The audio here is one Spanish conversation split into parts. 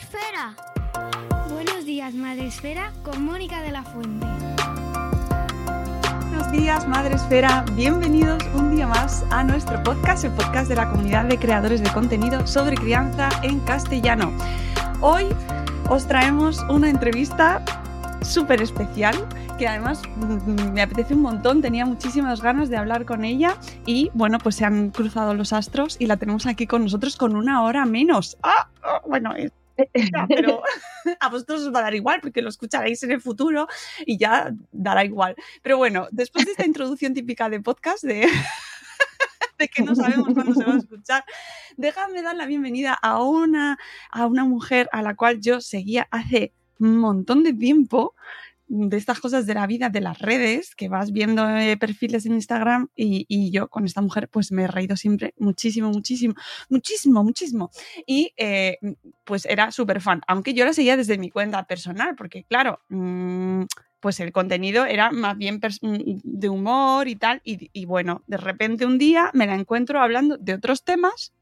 Esfera. Buenos días, Madre Esfera, con Mónica de la Fuente. Buenos días, Madre Esfera. Bienvenidos un día más a nuestro podcast, el podcast de la comunidad de creadores de contenido sobre crianza en castellano. Hoy os traemos una entrevista súper especial que además mm, me apetece un montón, tenía muchísimas ganas de hablar con ella y bueno, pues se han cruzado los astros y la tenemos aquí con nosotros con una hora menos. ¡Ah! ah, bueno, pero a vosotros os va a dar igual porque lo escucharéis en el futuro y ya dará igual. Pero bueno, después de esta introducción típica de podcast de, de que no sabemos cuándo se va a escuchar, déjame dar la bienvenida a una, a una mujer a la cual yo seguía hace un montón de tiempo de estas cosas de la vida, de las redes, que vas viendo eh, perfiles en Instagram y, y yo con esta mujer pues me he reído siempre muchísimo, muchísimo, muchísimo, muchísimo. Y eh, pues era súper fan, aunque yo la seguía desde mi cuenta personal, porque claro, mm, pues el contenido era más bien mm, de humor y tal, y, bueno, de repente un día me la encuentro hablando de otros temas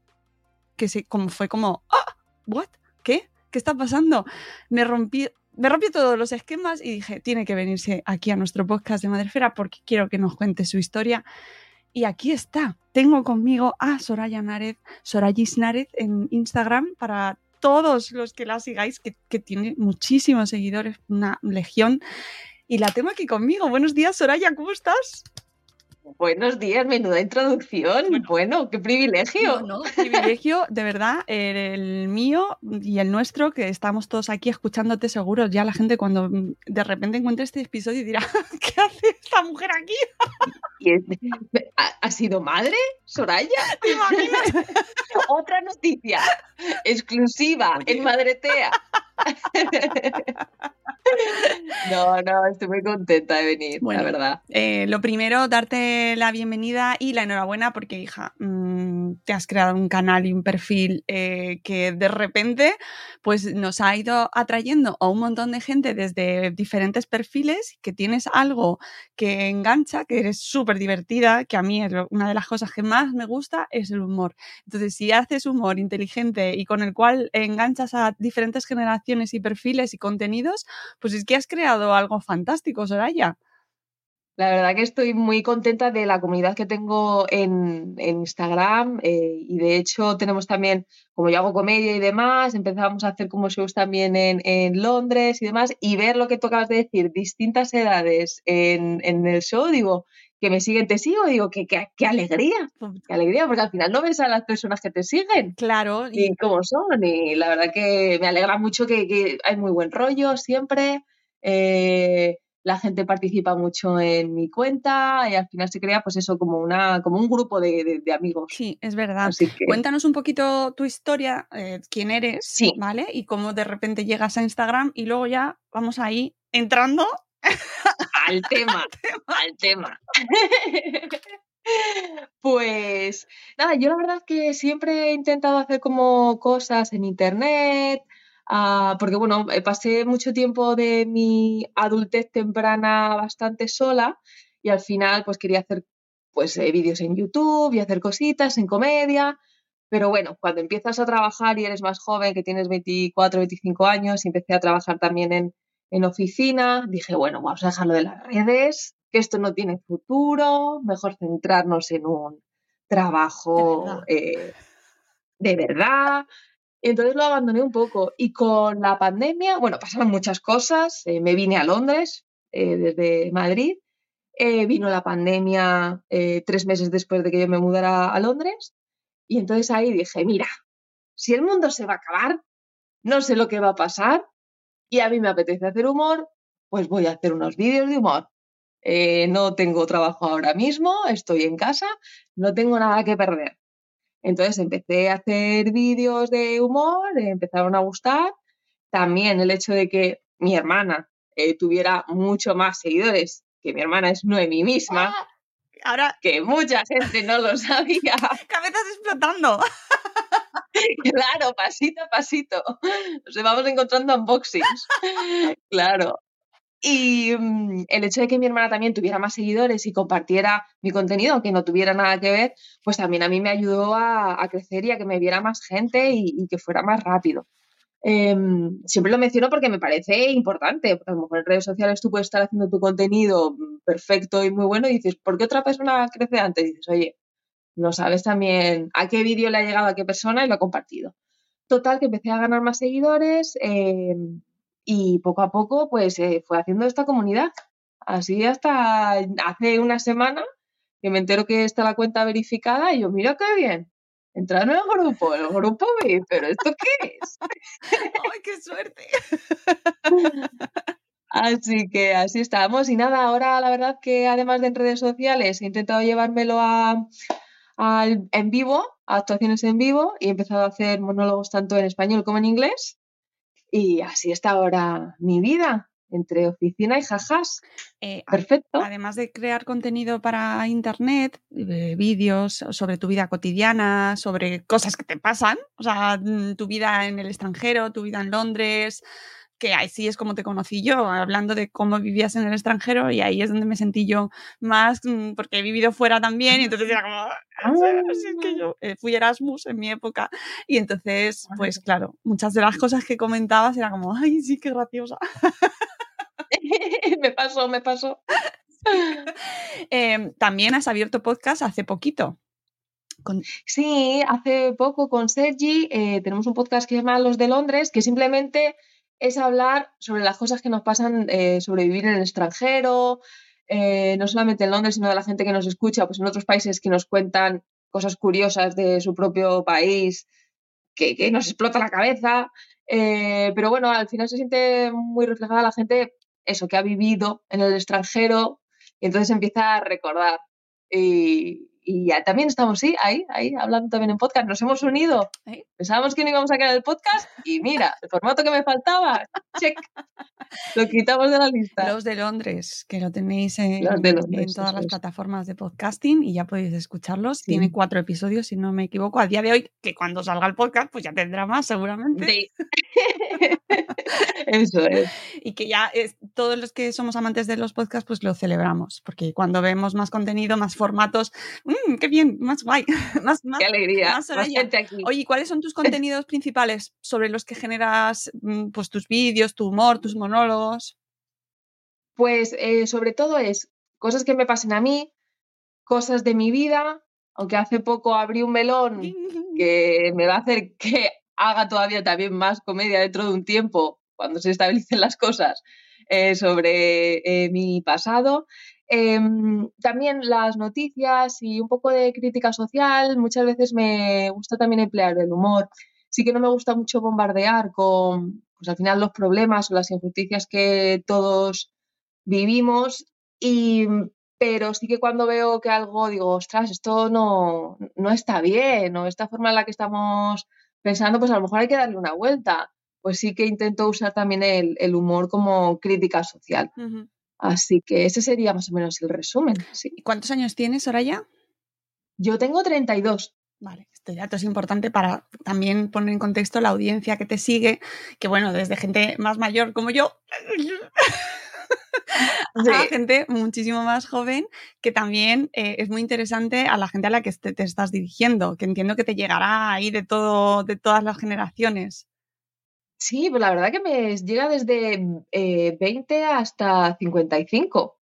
que se, como fue como, ¡ah! ¿What? ¿Qué? ¿Qué está pasando? Me rompí, me rompí todos los esquemas y dije, tiene que venirse aquí a nuestro podcast de Madrefera porque quiero que nos cuente su historia. Y aquí está. Tengo conmigo a Soraya Nárez, Sorayis Nárez en Instagram para todos los que la sigáis, que, que tiene muchísimos seguidores, una legión. Y la tengo aquí conmigo. Buenos días, Soraya, ¿cómo estás? Buenos días, menuda introducción. Bueno, qué privilegio. No, no, privilegio, de verdad, el, mío y el nuestro, que estamos todos aquí escuchándote seguro. Ya la gente cuando mm, de repente encuentre este episodio dirá, ¿qué hace esta mujer aquí? ¿Y es- ¿Ha, ha sido madre, Soraya? ¿Te imaginas? Otra noticia exclusiva en Madretea. No, no, estoy muy contenta de venir, Bueno. la verdad. Eh, lo primero, darte la bienvenida y la enhorabuena porque, hija, mm, te has creado un canal y un perfil eh, que de repente pues, nos ha ido atrayendo a un montón de gente desde diferentes perfiles, que tienes algo que engancha, que eres súper divertida, que a mí es lo- una de las cosas que más me gusta es el humor. Entonces, si haces humor inteligente y con el cual enganchas a diferentes generaciones y perfiles y contenidos, pues es que has creado algo fantástico, Soraya. La verdad que estoy muy contenta de la comunidad que tengo en, en Instagram eh, y de hecho tenemos también, como yo hago comedia y demás, empezamos a hacer como shows también en, en Londres y demás y ver lo que tú acabas de decir, distintas edades en, en el show, digo, que me siguen, te sigo, digo, que qué qué alegría, qué alegría, porque al final no ves a las personas que te siguen Claro, y y cómo son. Y la verdad que me alegra mucho que, que hay muy buen rollo siempre. eh, la gente participa mucho en mi cuenta y al final se crea pues eso como una como un grupo de, de- de amigos. sí, es verdad. Así que Cuéntanos un poquito tu historia, eh, quién eres, Sí. ¿vale? Y cómo de repente llegas a Instagram y luego ya vamos ahí entrando. Al tema, al tema. Pues nada, yo la verdad que siempre he intentado hacer como cosas en internet, ah, porque bueno, eh, pasé mucho tiempo de mi adultez temprana bastante sola y al final pues quería hacer pues eh, vídeos en YouTube y hacer cositas en comedia, pero bueno, cuando empiezas a trabajar y eres más joven, que tienes 24, 25 años, y empecé a trabajar también en, en oficina, dije, bueno, vamos a dejarlo de las redes, que esto no tiene futuro, mejor centrarnos en un trabajo eh, de verdad. Entonces lo abandoné un poco. Y con la pandemia, bueno, pasaron muchas cosas. Eh, me vine a Londres eh, desde Madrid. vino la pandemia tres meses después de que yo me mudara a Londres. Y entonces ahí dije, mira, si el mundo se va a acabar, no sé lo que va a pasar y a mí me apetece hacer humor, pues voy a hacer unos vídeos de humor. Eh, no tengo trabajo ahora mismo, estoy en casa, no tengo nada que perder. Entonces empecé a hacer vídeos de humor, empezaron a gustar. También el hecho de que mi hermana eh, tuviera mucho más seguidores, que mi hermana es Noemi misma, ah, ahora que mucha gente no lo sabía. Cabezas explotando. claro, pasito a pasito. Nos vamos encontrando unboxings. claro. Y mm, el hecho de que mi hermana también tuviera más seguidores y compartiera mi contenido, aunque no tuviera nada que ver, pues también a mí me ayudó a, crecer y a que me viera más gente y, que fuera más rápido. Em, siempre lo menciono porque me parece importante, a lo mejor en redes sociales tú puedes estar haciendo tu contenido mm, perfecto y muy bueno y dices, ¿por qué otra persona crece antes? Dices, oye, no sabes también a qué vídeo le ha llegado a qué persona y lo ha compartido. Total, que empecé a ganar más seguidores em, y poco a poco pues eh, fue haciendo esta comunidad. Así hasta hace una semana que me entero que está la cuenta verificada y yo, mira qué bien, entrar en el grupo, el grupo VIP, pero ¿esto qué es? ¡Ay, qué suerte! Así que así estamos. Y nada, ahora la verdad que además de en redes sociales he intentado llevármelo a, en vivo, a actuaciones en vivo, y he empezado a hacer monólogos tanto en español como en inglés. Y así está ahora mi vida, entre oficina y jajas. Eh, Perfecto. Además de crear contenido para internet, eh, vídeos sobre tu vida cotidiana, sobre cosas que te pasan, o sea, mm, tu vida en el extranjero, tu vida en Londres, que ahí sí es como te conocí yo, hablando de cómo vivías en el extranjero y ahí es donde me sentí yo más, mm, porque he vivido fuera también y entonces era como, ah, así que yo eh, fui Erasmus en mi época y entonces, pues claro, muchas de las cosas que comentabas era como, ay, sí, qué graciosa. me pasó, me pasó. Em, también has abierto podcast hace poquito. Sí, hace poco con Sergi eh, tenemos un podcast que se llama Los de Londres, que simplemente es hablar sobre las cosas que nos pasan eh, sobre vivir en el extranjero, eh, no solamente en Londres, sino de la gente que nos escucha, pues en otros países que nos cuentan cosas curiosas de su propio país, que, nos explota la cabeza. Eh, pero bueno, al final se siente muy reflejada la gente, eso, que ha vivido en el extranjero, y entonces empieza a recordar. Y, y ya también estamos, sí, ahí, ahí, hablando también en podcast. Nos hemos unido. Pensábamos que no íbamos a quedar el podcast y mira, el formato que me faltaba, check. Lo quitamos de la lista. Los de Londres, que lo tenéis en, todas las plataformas de podcasting y ya podéis escucharlos. Tiene cuatro episodios, si no me equivoco, a día de hoy, que cuando salga el podcast, pues ya tendrá más seguramente. Sí. Eso es. Y que ya es, todos los que somos amantes de los podcasts, pues lo celebramos, porque cuando vemos más contenido, más formatos, mmm, qué bien, más guay, más, qué alegría, más, gente aquí. Oye, ¿cuáles son tus contenidos principales sobre los que generas mm, pues, tus vídeos, tu humor, tus monólogos? Pues eh, sobre todo es cosas que me pasen a mí, cosas de mi vida, aunque hace poco abrí un melón que me va a hacer que haga todavía también más comedia dentro de un tiempo, cuando se estabilicen las cosas, eh, sobre eh, mi pasado. Em, también las noticias y un poco de crítica social. Muchas veces me gusta también emplear el humor. Sí que no me gusta mucho bombardear con, pues al final, los problemas o las injusticias que todos vivimos. Y, pero sí que cuando veo que algo digo, ostras, esto no, no está bien, o esta forma en la que estamos pensando, pues a lo mejor hay que darle una vuelta. Pues sí que intento usar también el, humor como crítica social. Así que ese sería más o menos el resumen. Sí. ¿Cuántos años tienes, Soraya? Yo tengo 32. Vale, este dato es importante para también poner en contexto la audiencia que te sigue, que bueno, desde gente más mayor como yo, a gente muchísimo más joven, que también eh, es muy interesante a la gente a la que te, estás dirigiendo, que entiendo que te llegará ahí de todo, de todas las generaciones. Sí, pues la verdad que me llega desde 20 eh, hasta 55. O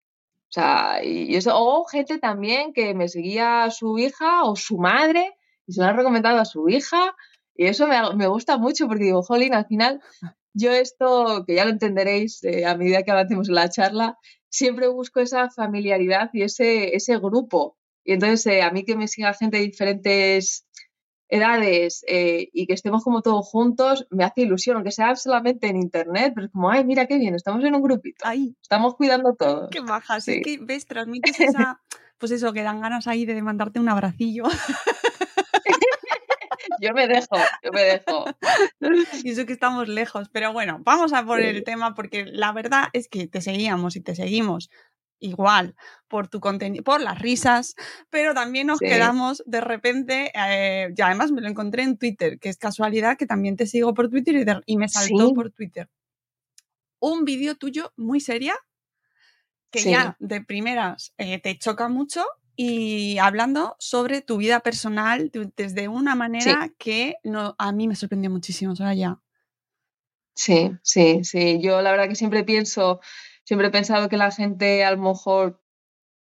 sea, y eso, o gente también que me seguía a su hija o su madre y se lo ha recomendado a su hija. Y eso me, gusta mucho porque digo, jolín, al final yo esto, que ya lo entenderéis eh, a medida que avancemos en la charla, siempre busco esa familiaridad y ese, ese grupo. Y entonces eh, a mí que me siga gente de diferentes edades eh, y que estemos como todos juntos, me hace ilusión, aunque sea solamente en internet, pero es como, ay, mira qué bien, estamos en un grupito. Estamos cuidando todos. Qué baja, sí. que ves, transmites esa, pues eso, que dan ganas ahí de mandarte un abracillo. yo me dejo, yo me dejo. Y eso que estamos lejos, pero bueno, vamos a por el tema porque la verdad es que te seguíamos y te seguimos igual por tu contenido, por las risas, pero también nos quedamos de repente, eh, y además me lo encontré en Twitter, que es casualidad que también te sigo por Twitter y, me saltó por Twitter. Un vídeo tuyo muy seria, que ya de primeras eh, te choca mucho y hablando sobre tu vida personal desde una manera que no, a mí me sorprendió muchísimo, ya. Sí, sí, sí. Yo la verdad que siempre pienso siempre he pensado que la gente a lo mejor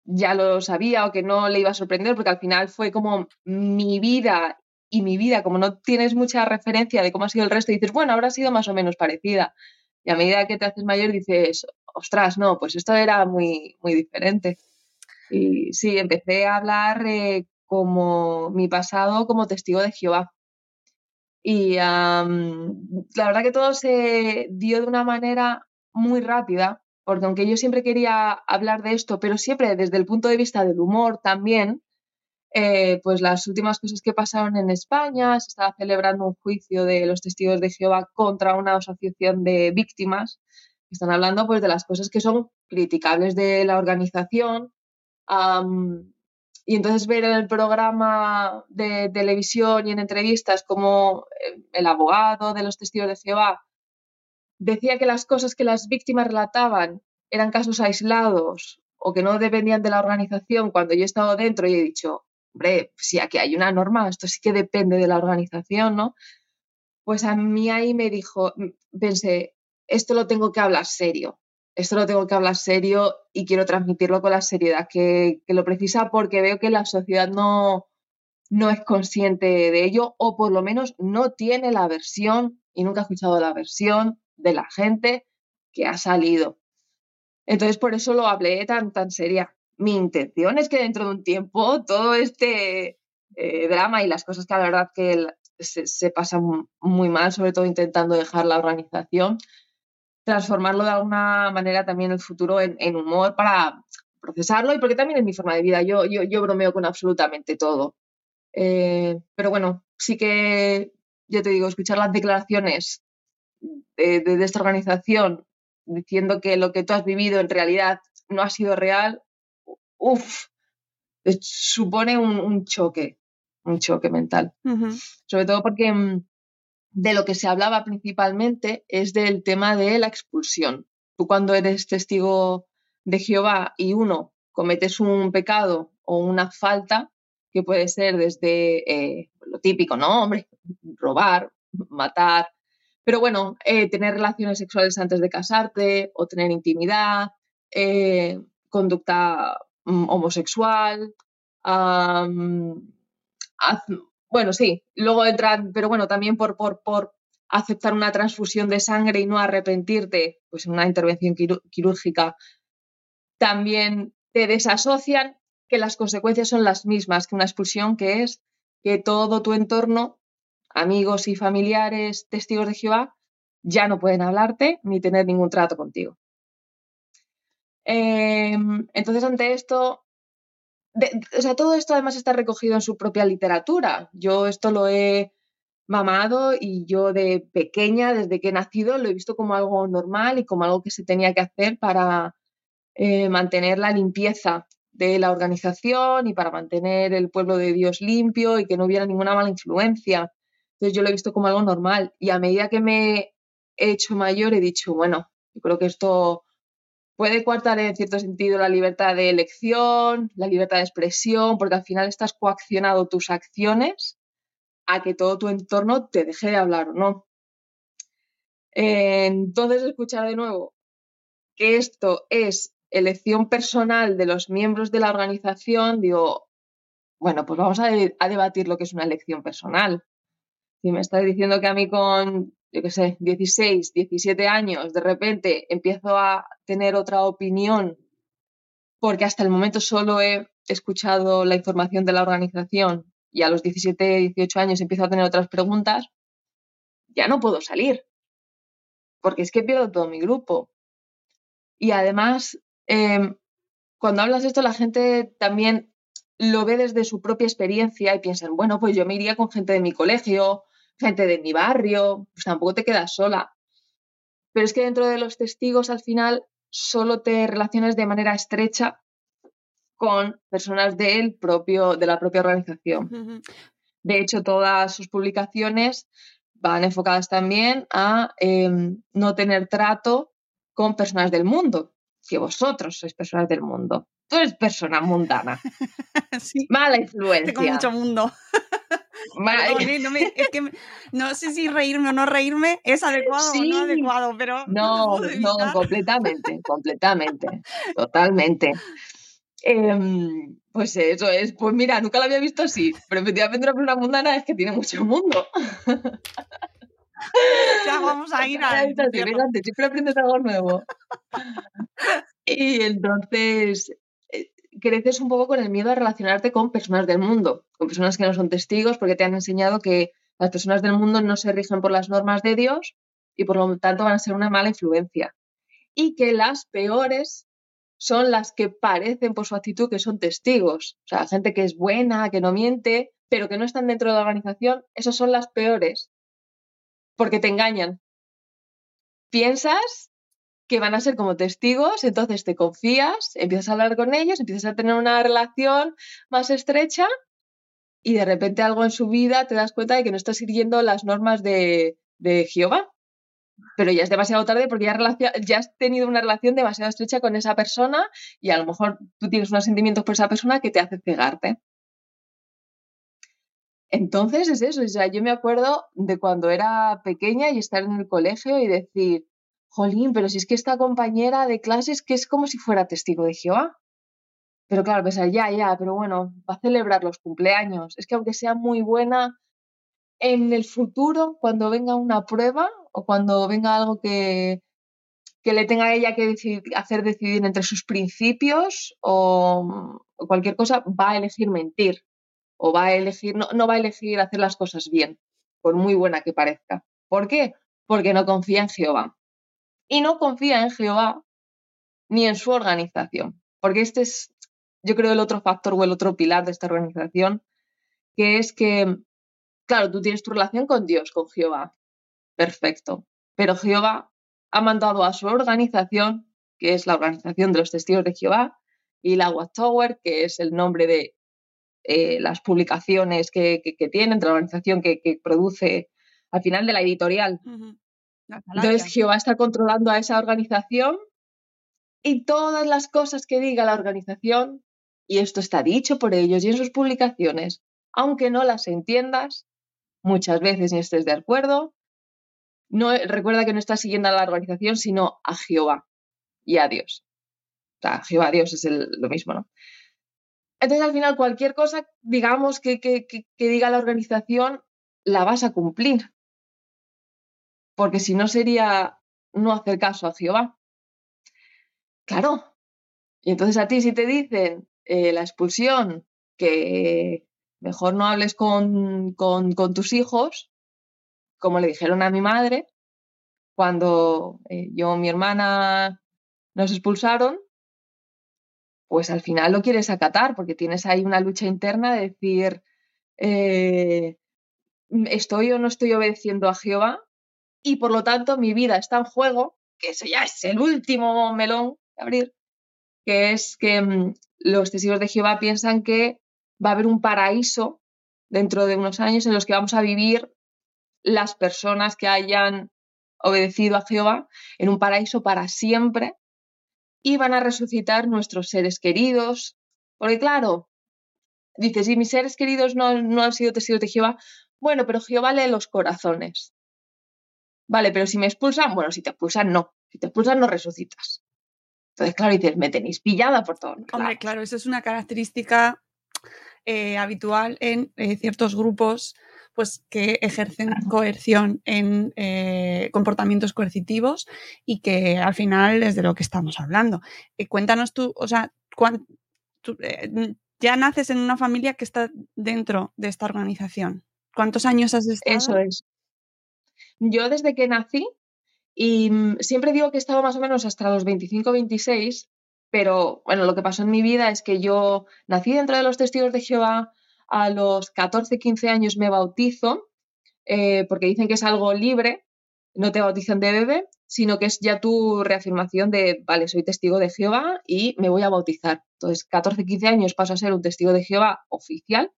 ya lo sabía o que no le iba a sorprender, porque al final fue como mi vida y mi vida, como no tienes mucha referencia de cómo ha sido el resto, dices, bueno, habrá sido más o menos parecida. Y a medida que te haces mayor dices, ostras, no, pues esto era muy, muy diferente. Y sí, empecé a hablar eh, como mi pasado como testigo de Jehová. Y la verdad que todo se dio de una manera muy rápida, porque aunque yo siempre quería hablar de esto, pero siempre desde el punto de vista del humor también, eh, pues las últimas cosas que pasaron en España, se estaba celebrando un juicio de los testigos de Jehová contra una asociación de víctimas, están hablando pues de las cosas que son criticables de la organización. y entonces ver en el programa de televisión y en entrevistas como eh, el abogado de los testigos de Jehová decía que las cosas que las víctimas relataban eran casos aislados o que no dependían de la organización, cuando yo he estado dentro y he dicho, hombre, si aquí hay una norma, esto sí que depende de la organización, ¿no? Pues a mí ahí me dijo, pensé, esto lo tengo que hablar serio, esto lo tengo que hablar serio y quiero transmitirlo con la seriedad que, que lo precisa porque veo que la sociedad no, no es consciente de ello o por lo menos no tiene la versión y nunca ha escuchado la versión de la gente que ha salido. Entonces, por eso lo hablé tan, tan seria. Mi intención es que dentro de un tiempo todo este eh, drama y las cosas que la verdad que se, pasan muy mal, sobre todo intentando dejar la organización, transformarlo de alguna manera también en el futuro en, humor para procesarlo y porque también es mi forma de vida. Yo, yo, yo bromeo con absolutamente todo. Eh, pero bueno, sí que, yo te digo, escuchar las declaraciones de, esta organización diciendo que lo que tú has vivido en realidad no ha sido real, uff, supone un, choque, un choque mental. Sobre todo porque mm, de lo que se hablaba principalmente es del tema de la expulsión. Tú cuando eres testigo de Jehová y uno cometes un pecado o una falta, que puede ser desde eh, lo típico, ¿no? Hombre, robar, matar, pero bueno, eh, tener relaciones sexuales antes de casarte o tener intimidad, eh, conducta mm, homosexual, bueno, sí, luego entran, pero bueno, también por, por, por aceptar una transfusión de sangre y no arrepentirte, pues en una intervención quirúrgica, también te desasocian que las consecuencias son las mismas que una expulsión, que es que todo tu entorno amigos y familiares testigos de Jehová ya no pueden hablarte ni tener ningún trato contigo. Em, entonces, ante esto, o sea, todo esto además está recogido en su propia literatura. Yo esto lo he mamado y yo de pequeña, desde que he nacido, lo he visto como algo normal y como algo que se tenía que hacer para eh, mantener la limpieza de la organización y para mantener el pueblo de Dios limpio y que no hubiera ninguna mala influencia. Entonces yo lo he visto como algo normal y a medida que me he hecho mayor he dicho, bueno, yo creo que esto puede coartar en cierto sentido la libertad de elección, la libertad de expresión, porque al final estás coaccionado tus acciones a que todo tu entorno te deje de hablar o no. Entonces, escuchar de nuevo que esto es elección personal de los miembros de la organización, digo, bueno, pues vamos a debatir lo que es una elección personal. Si me estás diciendo que a mí con, yo qué sé, 16, 17 años, de repente empiezo a tener otra opinión porque hasta el momento solo he escuchado la información de la organización y a los 17, 18 años empiezo a tener otras preguntas, ya no puedo salir, porque es que pierdo todo mi grupo. Y además, em, cuando hablas de esto, la gente también lo ve desde su propia experiencia y piensan, bueno, pues yo me iría con gente de mi colegio, gente de mi barrio, pues tampoco te quedas sola. Pero es que dentro de los testigos al final solo te relacionas de manera estrecha con personas del propio, de la propia organización. De hecho, todas sus publicaciones van enfocadas también a em, no tener trato con personas del mundo, que vosotros sois personas del mundo. Tú eres persona mundana. Mala influencia. Tengo mucho mundo. No, sé si reírme o no reírme es adecuado o no adecuado, pero. No, no, completamente, completamente, totalmente. Em, pues eso es, pues mira, nunca lo había visto así, pero efectivamente una persona mundana es que tiene mucho mundo. Ya vamos a ir a. Siempre aprendes algo nuevo. Y entonces, creces un poco con el miedo a relacionarte con personas del mundo, con personas que no son testigos, porque te han enseñado que las personas del mundo no se rigen por las normas de Dios y por lo tanto van a ser una mala influencia. Y que las peores son las que parecen por su actitud que son testigos. O sea, gente que es buena, que no miente, pero que no están dentro de la organización, esas son las peores. Porque te engañan. Piensas que van a ser como testigos, entonces te confías, empiezas a hablar con ellos, empiezas a tener una relación más estrecha y de repente algo en su vida te das cuenta de que no estás siguiendo las normas de, Jehová. Pero ya es demasiado tarde porque ya, ya has tenido una relación demasiado estrecha con esa persona y a lo mejor tú tienes unos sentimientos por esa persona que te hace cegarte. Entonces es eso, o sea, yo me acuerdo de cuando era pequeña y estar en el colegio y decir, jolín, pero si es que esta compañera de clases que es como si fuera testigo de Jehová. Pero claro, pensar, ya, ya, pero bueno, va a celebrar los cumpleaños. Es que aunque sea muy buena, en el futuro, cuando venga una prueba o cuando venga algo que, que le tenga a ella que hacer decidir entre sus principios o, cualquier cosa, va a elegir mentir o va a elegir, no, no va a elegir hacer las cosas bien, por muy buena que parezca. ¿Por qué? Porque no confía en Jehová y no confía en Jehová ni en su organización. Porque este es, yo creo, el otro factor o el otro pilar de esta organización, que es que, claro, tú tienes tu relación con Dios, con Jehová. Perfecto. Pero Jehová ha mandado a su organización, que es la organización de los testigos de Jehová, y la Watchtower, que es el nombre de eh, las publicaciones que, que, tienen, de la organización que, produce al final de la editorial. Entonces Jehová está controlando a esa organización y todas las cosas que diga la organización, y esto está dicho por ellos y en sus publicaciones, aunque no las entiendas, muchas veces ni estés de acuerdo, no, recuerda que no estás siguiendo a la organización, sino a Jehová y a Dios. O sea, Jehová, Dios es lo mismo, ¿no? Entonces, al final, cualquier cosa, digamos, que, que diga la organización, la vas a cumplir porque si no sería no hacer caso a Jehová. Claro. Y entonces a ti si te dicen eh, la expulsión, que mejor no hables con, tus hijos, como le dijeron a mi madre, cuando eh, yo mi hermana nos expulsaron, pues al final lo quieres acatar, porque tienes ahí una lucha interna de decir, eh, ¿estoy o no estoy obedeciendo a Jehová? Y por lo tanto mi vida está en juego, que eso ya es el último melón de abrir, que es que mm, los testigos de Jehová piensan que va a haber un paraíso dentro de unos años en los que vamos a vivir las personas que hayan obedecido a Jehová en un paraíso para siempre y van a resucitar nuestros seres queridos. Porque claro, dices, si mis seres queridos no, no han sido testigos de Jehová, bueno, pero Jehová lee los corazones. Vale, pero si me expulsan, bueno, si te expulsan, no. Si te expulsan, no resucitas. Entonces, claro, dices, me tenéis pillada por todo. Hombre, claro, eso es una característica eh, habitual en eh, ciertos grupos pues, que ejercen coerción en eh, comportamientos coercitivos y que al final es de lo que estamos hablando. cuéntanos tú, o sea, ya naces en una familia que está dentro de esta organización. ¿Cuántos años has estado? Eso es. Yo desde que nací y mm, siempre digo que he estado más o menos hasta los 25, 26, pero bueno, lo que pasó en mi vida es que yo nací dentro de los testigos de Jehová, a los 14, 15 años me bautizo, eh, porque dicen que es algo libre, no te bautizan de bebé, sino que es ya tu reafirmación de, vale, soy testigo de Jehová y me voy a bautizar. Entonces, 14, 15 años paso a ser un testigo de Jehová oficial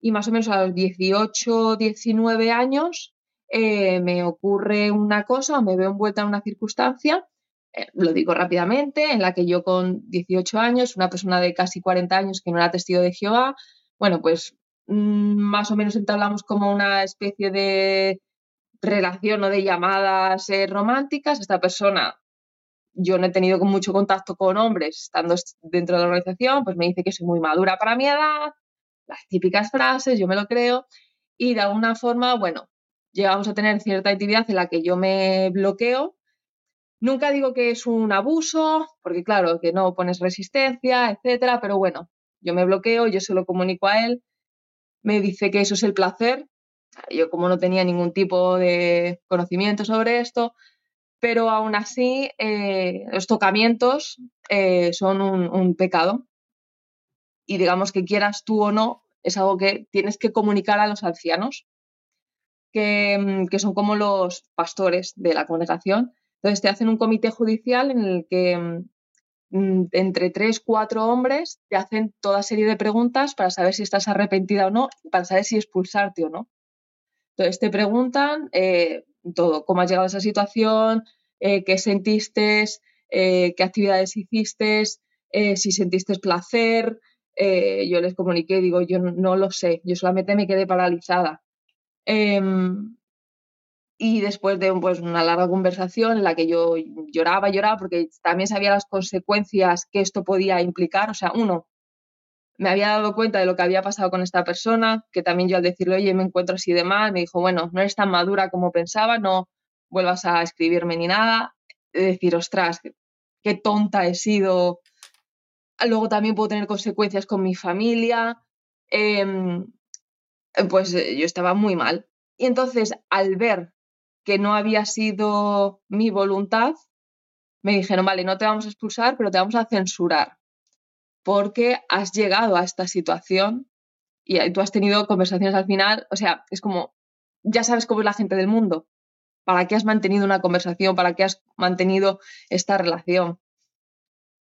y más o menos a los 18, 19 años eh, me ocurre una cosa o me veo envuelta en una circunstancia, eh, lo digo rápidamente, en la que yo con 18 años, una persona de casi 40 años que no era testigo de Jehová, bueno, pues mm, más o menos entablamos como una especie de relación o de llamadas eh, románticas. Esta persona, yo no he tenido mucho contacto con hombres estando dentro de la organización, pues me dice que soy muy madura para mi edad, las típicas frases, yo me lo creo, y de alguna forma, bueno, llegamos a tener cierta intimidad en la que yo me bloqueo. Nunca digo que es un abuso, porque claro, que no pones resistencia, etcétera, pero bueno, yo me bloqueo, yo se lo comunico a él, me dice que eso es el placer. Yo como no tenía ningún tipo de conocimiento sobre esto, pero aún así eh, los tocamientos eh, son un pecado. Y digamos que quieras tú o no, es algo que tienes que comunicar a los ancianos Mm, que, son como los pastores de la congregación. Entonces te hacen un comité judicial en el que mm, mm, entre tres, cuatro hombres te hacen toda serie de preguntas para saber si estás arrepentida o no, para saber si expulsarte o no. Entonces te preguntan eh, todo, cómo has llegado a esa situación, eh, qué sentiste, eh, qué actividades hiciste, si sentiste placer. yo les comuniqué, digo, yo no lo sé, yo solamente me quedé paralizada. Em, y después de pues, una larga conversación en la que yo lloraba, lloraba, porque también sabía las consecuencias que esto podía implicar. O sea, uno, me había dado cuenta de lo que había pasado con esta persona, que también yo al decirle, oye, me encuentro así de mal, me dijo, bueno, no eres tan madura como pensaba, no vuelvas a escribirme ni nada. De decir, ostras, qué tonta he sido. Luego también puedo tener consecuencias con mi familia. Em, pues eh, yo estaba muy mal. Y entonces, al ver que no había sido mi voluntad, me dijeron, vale, no te vamos a expulsar, pero te vamos a censurar, porque has llegado a esta situación y tú has tenido conversaciones al final, o sea, es como, ya sabes cómo es la gente del mundo, ¿para qué has mantenido una conversación? ¿Para qué has mantenido esta relación?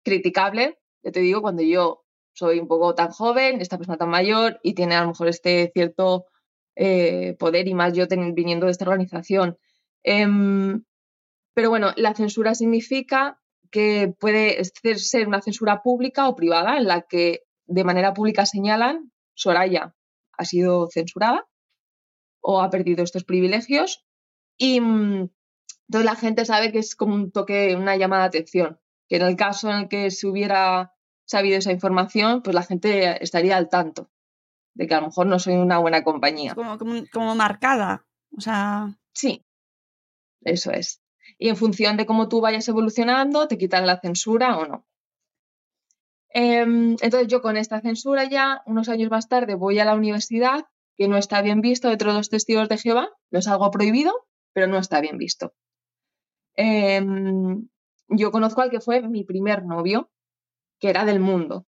Criticable, yo te digo, cuando yo soy un poco tan joven, esta persona tan mayor y tiene a lo mejor este cierto eh, poder y más yo viniendo de esta organización. Em, pero bueno, la censura significa que puede ser una censura pública o privada en la que de manera pública señalan Soraya ha sido censurada o ha perdido estos privilegios y mm, entonces la gente sabe que es como un toque, una llamada de atención, que en el caso en el que se hubiera sabido esa información, pues la gente estaría al tanto de que a lo mejor no soy una buena compañía. Como, como, marcada, o sea... Sí, eso es. Y en función de cómo tú vayas evolucionando, te quitan la censura o no. Em, entonces yo con esta censura ya, unos años más tarde, voy a la universidad, que no está bien visto dentro de los testigos de Jehová, no es algo prohibido, pero no está bien visto. Em, yo conozco al que fue mi primer novio, que era del mundo.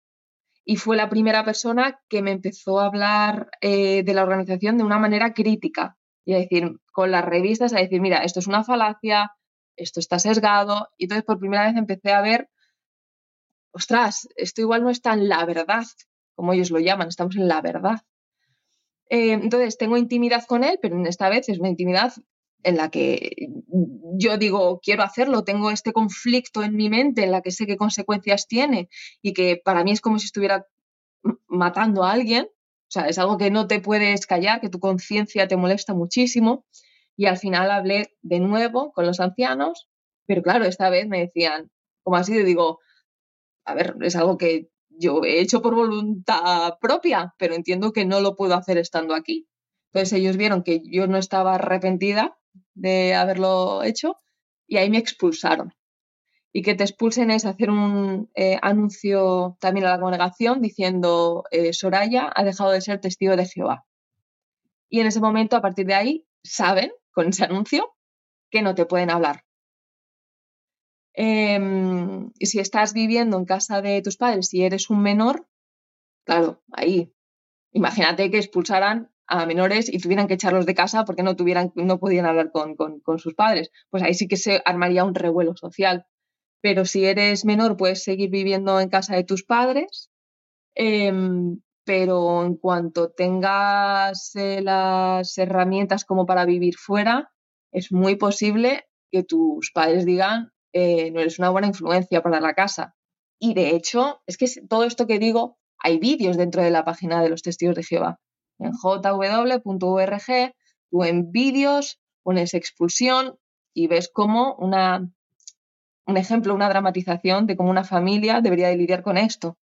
Y fue la primera persona que me empezó a hablar eh, de la organización de una manera crítica. Y a decir, con las revistas, a decir, mira, esto es una falacia, esto está sesgado. Y entonces por primera vez empecé a ver, ostras, esto igual no está en la verdad, como ellos lo llaman, estamos en la verdad. Eh, entonces tengo intimidad con él, pero esta vez es una intimidad en la que yo digo, quiero hacerlo, tengo este conflicto en mi mente en la que sé qué consecuencias tiene y que para mí es como si estuviera matando a alguien, o sea, es algo que no te puedes callar, que tu conciencia te molesta muchísimo. Y al final hablé de nuevo con los ancianos, pero claro, esta vez me decían, como así, digo, a ver, es algo que yo he hecho por voluntad propia, pero entiendo que no lo puedo hacer estando aquí. Entonces ellos vieron que yo no estaba arrepentida de haberlo hecho y ahí me expulsaron. Y que te expulsen es hacer un eh, anuncio también a la congregación diciendo eh, Soraya ha dejado de ser testigo de Jehová. Y en ese momento, a partir de ahí, saben con ese anuncio que no te pueden hablar. Em, y si estás viviendo en casa de tus padres y eres un menor, claro, ahí, imagínate que expulsaran a menores y tuvieran que echarlos de casa porque no, tuvieran, no podían hablar con, sus padres. Pues ahí sí que se armaría un revuelo social. Pero si eres menor, puedes seguir viviendo en casa de tus padres, em, pero en cuanto tengas eh, las herramientas como para vivir fuera, es muy posible que tus padres digan, eh, no eres una buena influencia para la casa. Y de hecho, es que todo esto que digo, hay vídeos dentro de la página de los testigos de Jehová en jw.org, tú en vídeos pones expulsión y ves como una, un ejemplo, una dramatización de cómo una familia debería de lidiar con esto.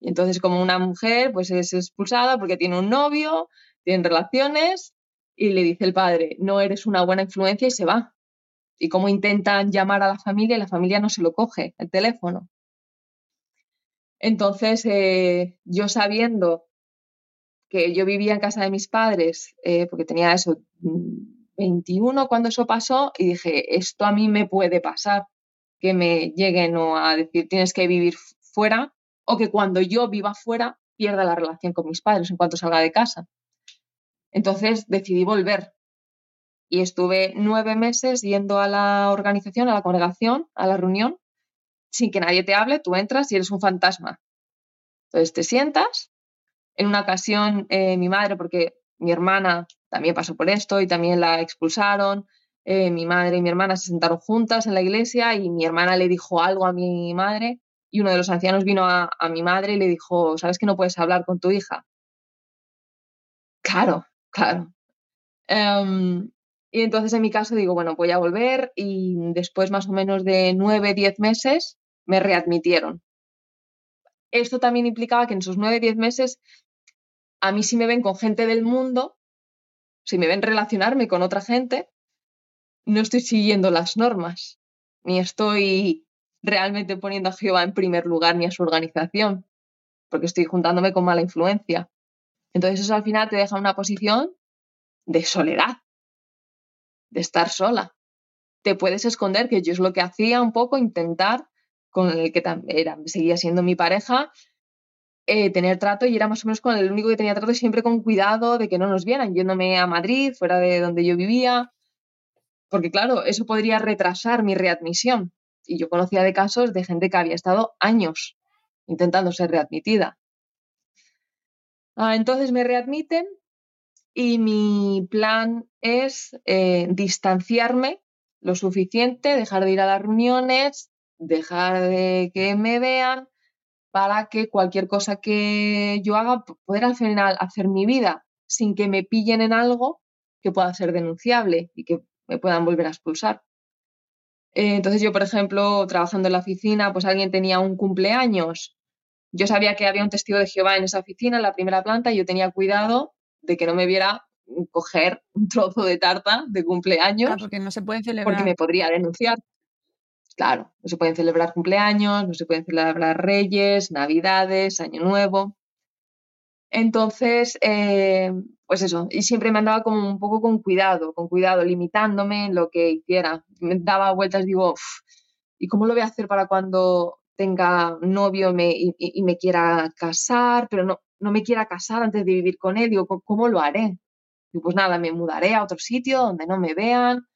Y entonces como una mujer pues es expulsada porque tiene un novio, tiene relaciones y le dice el padre, no eres una buena influencia y se va. Y cómo intentan llamar a la familia y la familia no se lo coge, el teléfono. Entonces, eh, yo sabiendo que yo vivía en casa de mis padres, eh, porque tenía eso, 21 mm, cuando eso pasó, y dije, esto a mí me puede pasar, que me lleguen a decir, tienes que vivir fuera, o que cuando yo viva fuera pierda la relación con mis padres en cuanto salga de casa. Entonces decidí volver y estuve nueve meses yendo a la organización, a la congregación, a la reunión, sin que nadie te hable, tú entras y eres un fantasma. Entonces te sientas en una ocasión, eh, mi madre, porque mi hermana también pasó por esto y también la expulsaron, eh, mi madre y mi hermana se sentaron juntas en la iglesia y mi hermana le dijo algo a mi madre y uno de los ancianos vino a, mi madre y le dijo, ¿sabes que no puedes hablar con tu hija? Claro, claro. Em, y entonces en mi caso digo, bueno, voy a volver y después más o menos de nueve, diez meses me readmitieron. Esto también implicaba que en esos nueve, diez meses a mí si me ven con gente del mundo, si me ven relacionarme con otra gente, no estoy siguiendo las normas, ni estoy realmente poniendo a Jehová en primer lugar ni a su organización, porque estoy juntándome con mala influencia. Entonces eso al final te deja una posición de soledad, de estar sola. Te puedes esconder, que yo es lo que hacía un poco, intentar con el que era, seguía siendo mi pareja, eh, tener trato y era más o menos con el único que tenía trato siempre con cuidado de que no nos vieran, yéndome a Madrid, fuera de donde yo vivía, porque claro, eso podría retrasar mi readmisión. Y yo conocía de casos de gente que había estado años intentando ser readmitida. Ah, entonces me readmiten y mi plan es eh, distanciarme lo suficiente, dejar de ir a las reuniones, dejar de que me vean para que cualquier cosa que yo haga, poder al final hacer mi vida sin que me pillen en algo que pueda ser denunciable y que me puedan volver a expulsar. Eh, entonces yo, por ejemplo, trabajando en la oficina, pues alguien tenía un cumpleaños. Yo sabía que había un testigo de Jehová en esa oficina, en la primera planta, y yo tenía cuidado de que no me viera coger un trozo de tarta de cumpleaños. porque no se pueden celebrar. Porque me podría denunciar. Claro, no se pueden celebrar cumpleaños, no se pueden celebrar reyes, navidades, año nuevo. Entonces, eh, pues eso, y siempre me andaba como un poco con cuidado, con cuidado, limitándome en lo que hiciera. Me daba vueltas, digo, ¿y cómo lo voy a hacer para cuando tenga novio y, me quiera casar, pero no, no me quiera casar antes de vivir con él? Digo, ¿cómo lo haré? Y pues nada, me mudaré a otro sitio donde no me vean,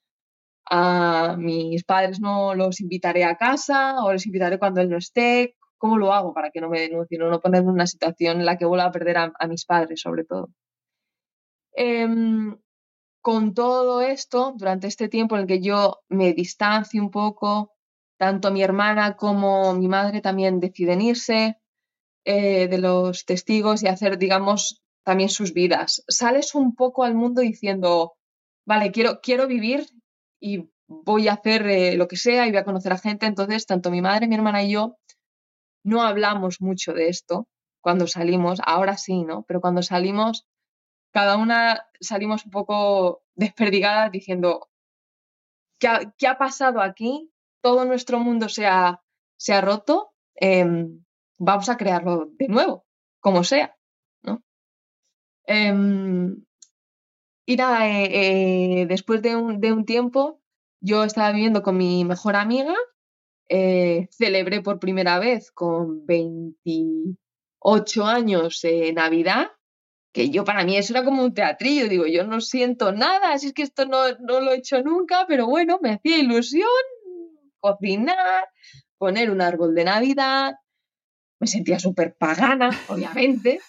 a mis padres no los invitaré a casa o les invitaré cuando él no esté. ¿Cómo lo hago para que no me denuncien o no ponerme en una situación en la que vuelva a perder a, mis padres, sobre todo? Em, con todo esto, durante este tiempo en el que yo me distancio un poco, tanto mi hermana como mi madre también deciden irse eh, de los testigos y hacer, digamos, también sus vidas. Sales un poco al mundo diciendo, vale, quiero, quiero vivir y voy a hacer eh, lo que sea y voy a conocer a gente. Entonces, tanto mi madre, mi hermana y yo no hablamos mucho de esto cuando salimos, ahora sí, ¿no? Pero cuando salimos, cada una salimos un poco desperdigadas diciendo, ¿qué ha, qué ha pasado aquí? Todo nuestro mundo se ha, se ha roto, em, vamos a crearlo de nuevo, como sea, ¿no? Em, y nada, eh, eh, después de un, de un tiempo, yo estaba viviendo con mi mejor amiga, eh, celebré por primera vez con 28 años Navidad, que yo para mí eso era como un teatrillo, digo, yo no siento nada, así es que esto no, no lo he hecho nunca, pero bueno, me hacía ilusión cocinar, poner un árbol de Navidad, me sentía súper pagana, obviamente,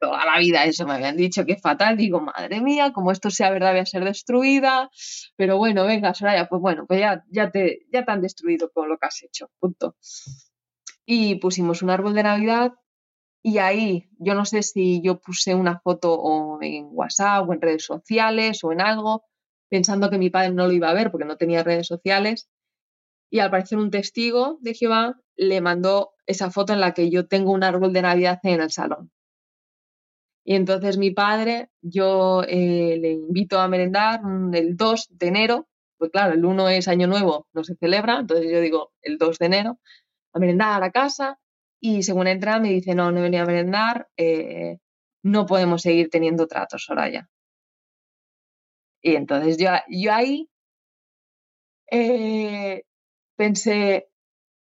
toda la vida eso me habían dicho que es fatal, digo, madre mía, como esto sea verdad voy a ser destruida, pero bueno, venga, Soraya, pues bueno, pues ya, ya, te, ya han destruido con lo que has hecho, punto. Y pusimos un árbol de Navidad y ahí, yo no sé si yo puse una foto o en WhatsApp o en redes sociales o en algo, pensando que mi padre no lo iba a ver porque no tenía redes sociales, y al parecer un testigo de Jehová le mandó esa foto en la que yo tengo un árbol de Navidad en el salón. Y entonces mi padre, yo eh, le invito a merendar el 2 de enero, pues claro, el 1 es año nuevo, no se celebra, entonces yo digo el 2 de enero, a merendar a la casa y según entra me dice, no, no venía a merendar, eh, no podemos seguir teniendo tratos, Soraya. Y entonces yo, yo ahí eh, pensé,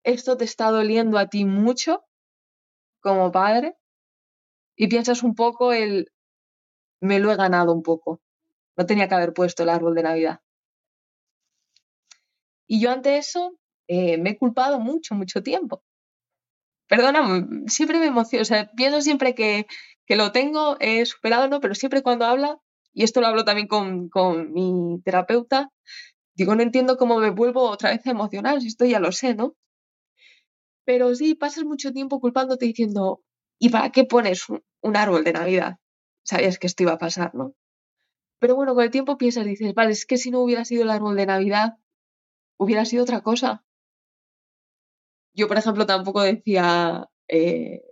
esto te está doliendo a ti mucho como padre y piensas un poco el, me lo he ganado un poco. No tenía que haber puesto el árbol de Navidad. Y yo ante eso eh, me he culpado mucho, mucho tiempo. Perdona, siempre me emociono, o sea, pienso siempre que, que lo tengo he superado, ¿no? Pero siempre cuando habla, y esto lo hablo también con, con mi terapeuta, Digo, no entiendo cómo me vuelvo otra vez emocional, si esto ya lo sé, ¿no? Pero sí, pasas mucho tiempo culpándote diciendo, ¿y para qué pones un, árbol de Navidad? Sabías que esto iba a pasar, ¿no? Pero bueno, con el tiempo piensas, dices, vale, es que si no hubiera sido el árbol de Navidad, hubiera sido otra cosa. Yo, por ejemplo, tampoco decía, eh,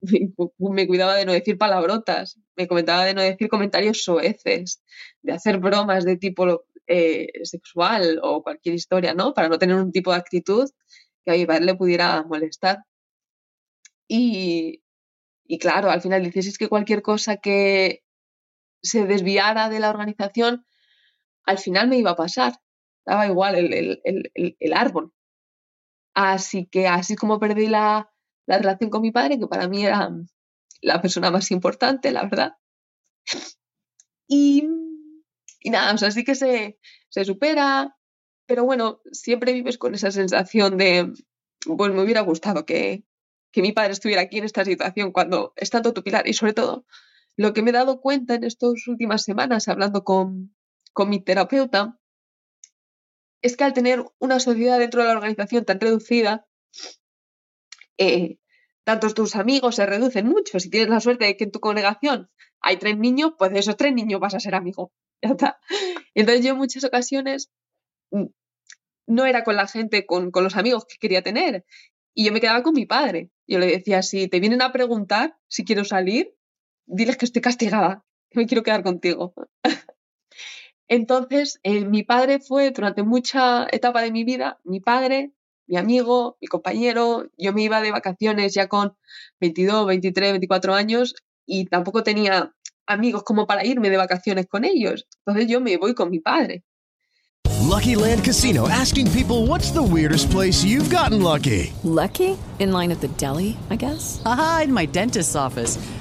me cuidaba de no decir palabrotas, me comentaba de no decir comentarios soeces, de hacer bromas de tipo eh, sexual o cualquier historia, ¿no? Para no tener un tipo de actitud que a mi padre le pudiera molestar. Y, claro, al final dices, es que cualquier cosa que se desviara de la organización, al final me iba a pasar. Daba igual el, árbol. Así que así como perdí la, la, relación con mi padre, que para mí era la persona más importante, la verdad. Y, y nada, o sea, sí que se, se supera, pero bueno, siempre vives con esa sensación de, pues me hubiera gustado que, que mi padre estuviera aquí en esta situación cuando es tanto tu pilar y sobre todo lo que me he dado cuenta en estas últimas semanas hablando con, con mi terapeuta es que al tener una sociedad dentro de la organización tan reducida, eh, tantos tus amigos se reducen mucho. Si tienes la suerte de que en tu congregación hay tres niños, pues de esos tres niños vas a ser amigo. Ya está. Entonces yo en muchas ocasiones mm, no era con la gente, con, los amigos que quería tener. Y yo me quedaba con mi padre. Yo le decía, si te vienen a preguntar si quiero salir, diles que estoy castigada, que me quiero quedar contigo. Entonces, eh, mi padre fue durante mucha etapa de mi vida, mi padre, mi amigo, mi compañero. Yo me iba de vacaciones ya con 22, 23, 24 años y tampoco tenía amigos como para irme de vacaciones con ellos. Entonces yo me voy con mi padre. Lucky Land Casino asking people what's the weirdest place you've gotten lucky? Lucky? In line at the deli, I guess. Aha, in my dentist's office.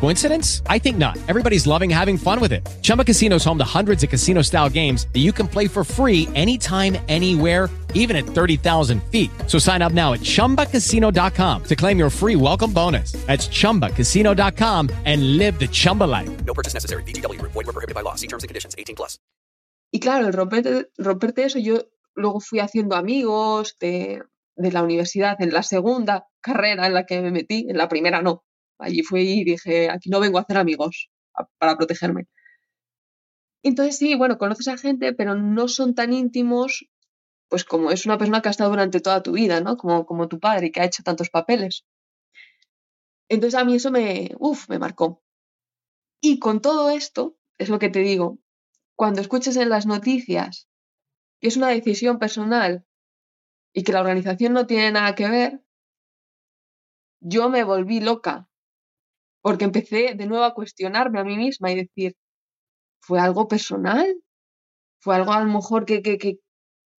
Coincidence? I think not. Everybody's loving having fun with it. Chumba Casino is home to hundreds of casino style games that you can play for free anytime, anywhere, even at 30,000 feet. So sign up now at chumbacasino.com to claim your free welcome bonus. That's chumbacasino.com and live the Chumba life. No purchase necessary. DTW, void, were prohibited by law. See terms and conditions 18 plus. Y claro, el romperte, romperte eso, yo luego fui haciendo amigos de, de la universidad en la segunda carrera en la que me metí, en la primera no. Allí fui y dije, aquí no vengo a hacer amigos para protegerme. Entonces sí, bueno, conoces a gente, pero no son tan íntimos, pues como es una persona que ha estado durante toda tu vida, ¿no? Como, como tu padre que ha hecho tantos papeles. Entonces a mí eso me, uf, me marcó. Y con todo esto, es lo que te digo, cuando escuches en las noticias que es una decisión personal y que la organización no tiene nada que ver, yo me volví loca porque empecé de nuevo a cuestionarme a mí misma y decir, ¿fue algo personal? ¿Fue algo a lo mejor que, que, que,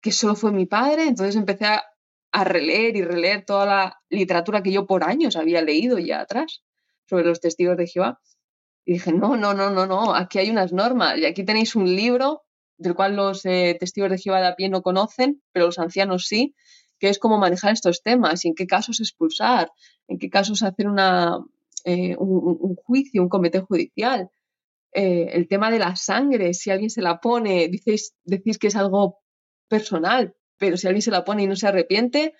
que solo fue mi padre? Entonces empecé a, a, releer y releer toda la literatura que yo por años había leído ya atrás sobre los testigos de Jehová. Y dije, no, no, no, no, no, aquí hay unas normas y aquí tenéis un libro del cual los eh, testigos de Jehová de a pie no conocen, pero los ancianos sí, que es cómo manejar estos temas y en qué casos expulsar, en qué casos hacer una, eh, un, juicio, un comité judicial. Eh, el tema de la sangre, si alguien se la pone, dices, decís que es algo personal, pero si alguien se la pone y no se arrepiente,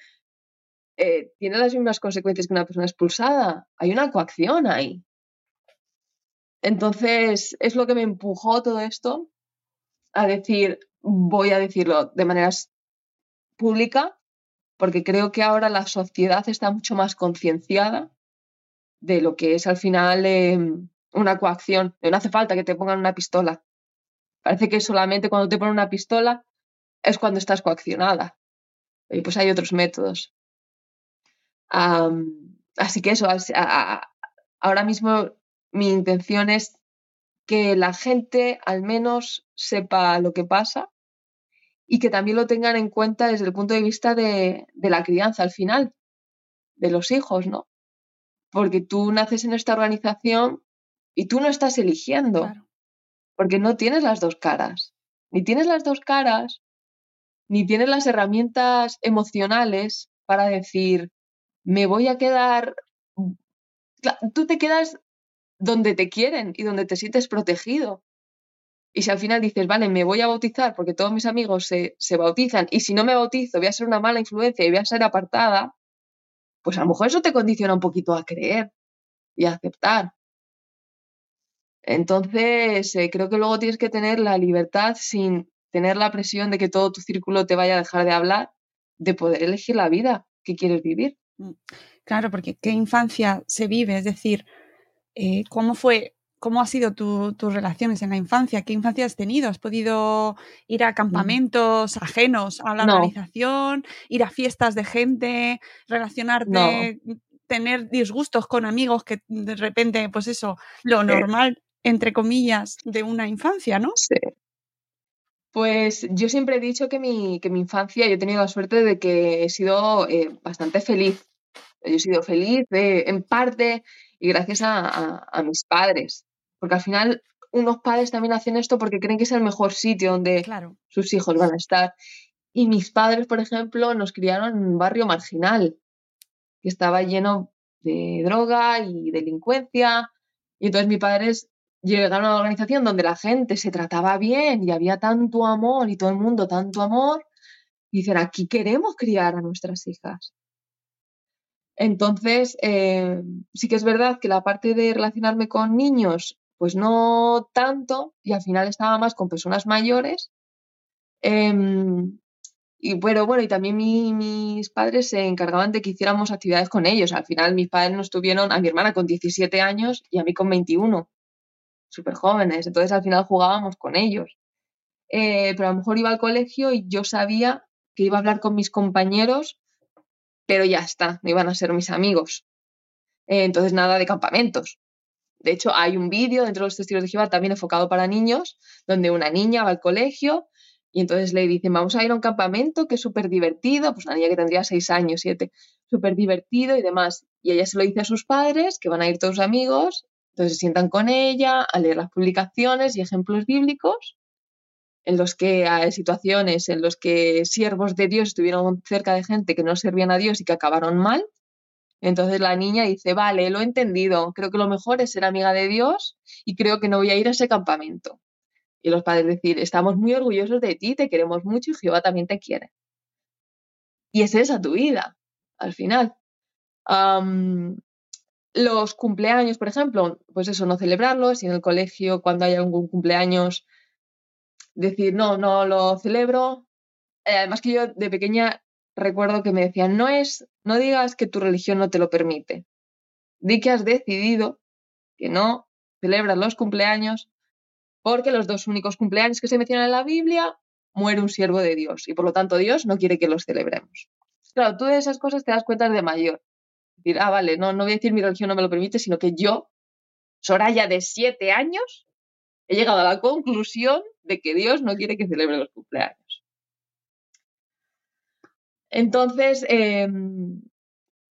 eh, tiene las mismas consecuencias que una persona expulsada. Hay una coacción ahí. Entonces, es lo que me empujó todo esto a decir, voy a decirlo de manera pública, porque creo que ahora la sociedad está mucho más concienciada de lo que es al final eh, una coacción. No hace falta que te pongan una pistola. Parece que solamente cuando te ponen una pistola es cuando estás coaccionada. Y pues hay otros métodos. Así que eso, ahora mismo mi intención es que la gente al menos sepa lo que pasa y que también lo tengan en cuenta desde el punto de vista de, de la crianza al final, de los hijos, ¿no? Porque tú naces en esta organización y tú no estás eligiendo, claro. porque no tienes las dos caras, ni tienes las dos caras, ni tienes las herramientas emocionales para decir, me voy a quedar, tú te quedas donde te quieren y donde te sientes protegido. Y si al final dices, vale, me voy a bautizar porque todos mis amigos se, se bautizan y si no me bautizo voy a ser una mala influencia y voy a ser apartada, pues a lo mejor eso te condiciona un poquito a creer y a aceptar. Entonces, eh, creo que luego tienes que tener la libertad sin tener la presión de que todo tu círculo te vaya a dejar de hablar, de poder elegir la vida que quieres vivir. Claro, porque qué infancia se vive, es decir, eh, ¿cómo fue ¿Cómo ha sido tu, tus relaciones en la infancia? ¿Qué infancia has tenido? ¿Has podido ir a campamentos ajenos a la No. organización, ir a fiestas de gente, relacionarte, tener disgustos con amigos que de repente, pues eso, lo normal, entre comillas, de una infancia, ¿no? Sí. Pues yo siempre he dicho que mi, que mi infancia, yo he tenido la suerte de que he sido eh, bastante feliz. Yo he sido feliz eh, en parte y gracias a, a, a mis padres. Porque al final unos padres también hacen esto porque creen que es el mejor sitio donde Claro. sus hijos van a estar. Y mis padres, por ejemplo, nos criaron en un barrio marginal, que estaba lleno de droga y delincuencia. Y entonces mis padres llegaron a una organización donde la gente se trataba bien y había tanto amor y todo el mundo tanto amor. Y dicen, aquí queremos criar a nuestras hijas. Entonces, eh, sí que es verdad que la parte de relacionarme con niños, pues no tanto, y al final estaba más con personas mayores. Em, y pero bueno, y también mi- mis padres se encargaban de que hiciéramos actividades con ellos. Al final mis padres nos tuvieron a mi hermana con 17 años y a mí con 21, súper jóvenes. Entonces al final jugábamos con ellos. Eh, pero a lo mejor iba al colegio y yo sabía que iba a hablar con mis compañeros, pero ya está, no iban a ser mis amigos. Eh, entonces nada de campamentos. De hecho, hay un vídeo dentro de los testigos de Jehová también enfocado para niños, donde una niña va al colegio y entonces le dicen, vamos a ir a un campamento que es súper divertido, pues una niña que tendría seis años, siete, súper divertido y demás. Y ella se lo dice a sus padres, que van a ir todos amigos, Entonces se sientan con ella a leer las publicaciones y ejemplos bíblicos en los que hay situaciones en los que siervos de Dios estuvieron cerca de gente que no servían a Dios y que acabaron mal. Entonces la niña dice, vale, lo he entendido, creo que lo mejor es ser amiga de Dios y creo que no voy a ir a ese campamento. Y los padres decir, estamos muy orgullosos de ti, te queremos mucho y Jehová también te quiere. Y es esa tu vida, al final. los cumpleaños, por ejemplo, pues eso, no celebrarlos y en el colegio cuando hay algún cumpleaños decir, no, no lo celebro. Eh, además que yo de pequeña recuerdo que me decían, no es, no digas que tu religión no te lo permite. Di que has decidido que no celebras los cumpleaños porque los dos únicos cumpleaños que se mencionan en la Biblia muere un siervo de Dios y por lo tanto Dios no quiere que los celebremos. Claro, tú de esas cosas te das cuenta de mayor. Decir, ah, vale, no, no voy a decir mi religión no me lo permite, sino que yo, Soraya de siete años, he llegado a la conclusión de que Dios no quiere que celebre los cumpleaños. Entonces, em,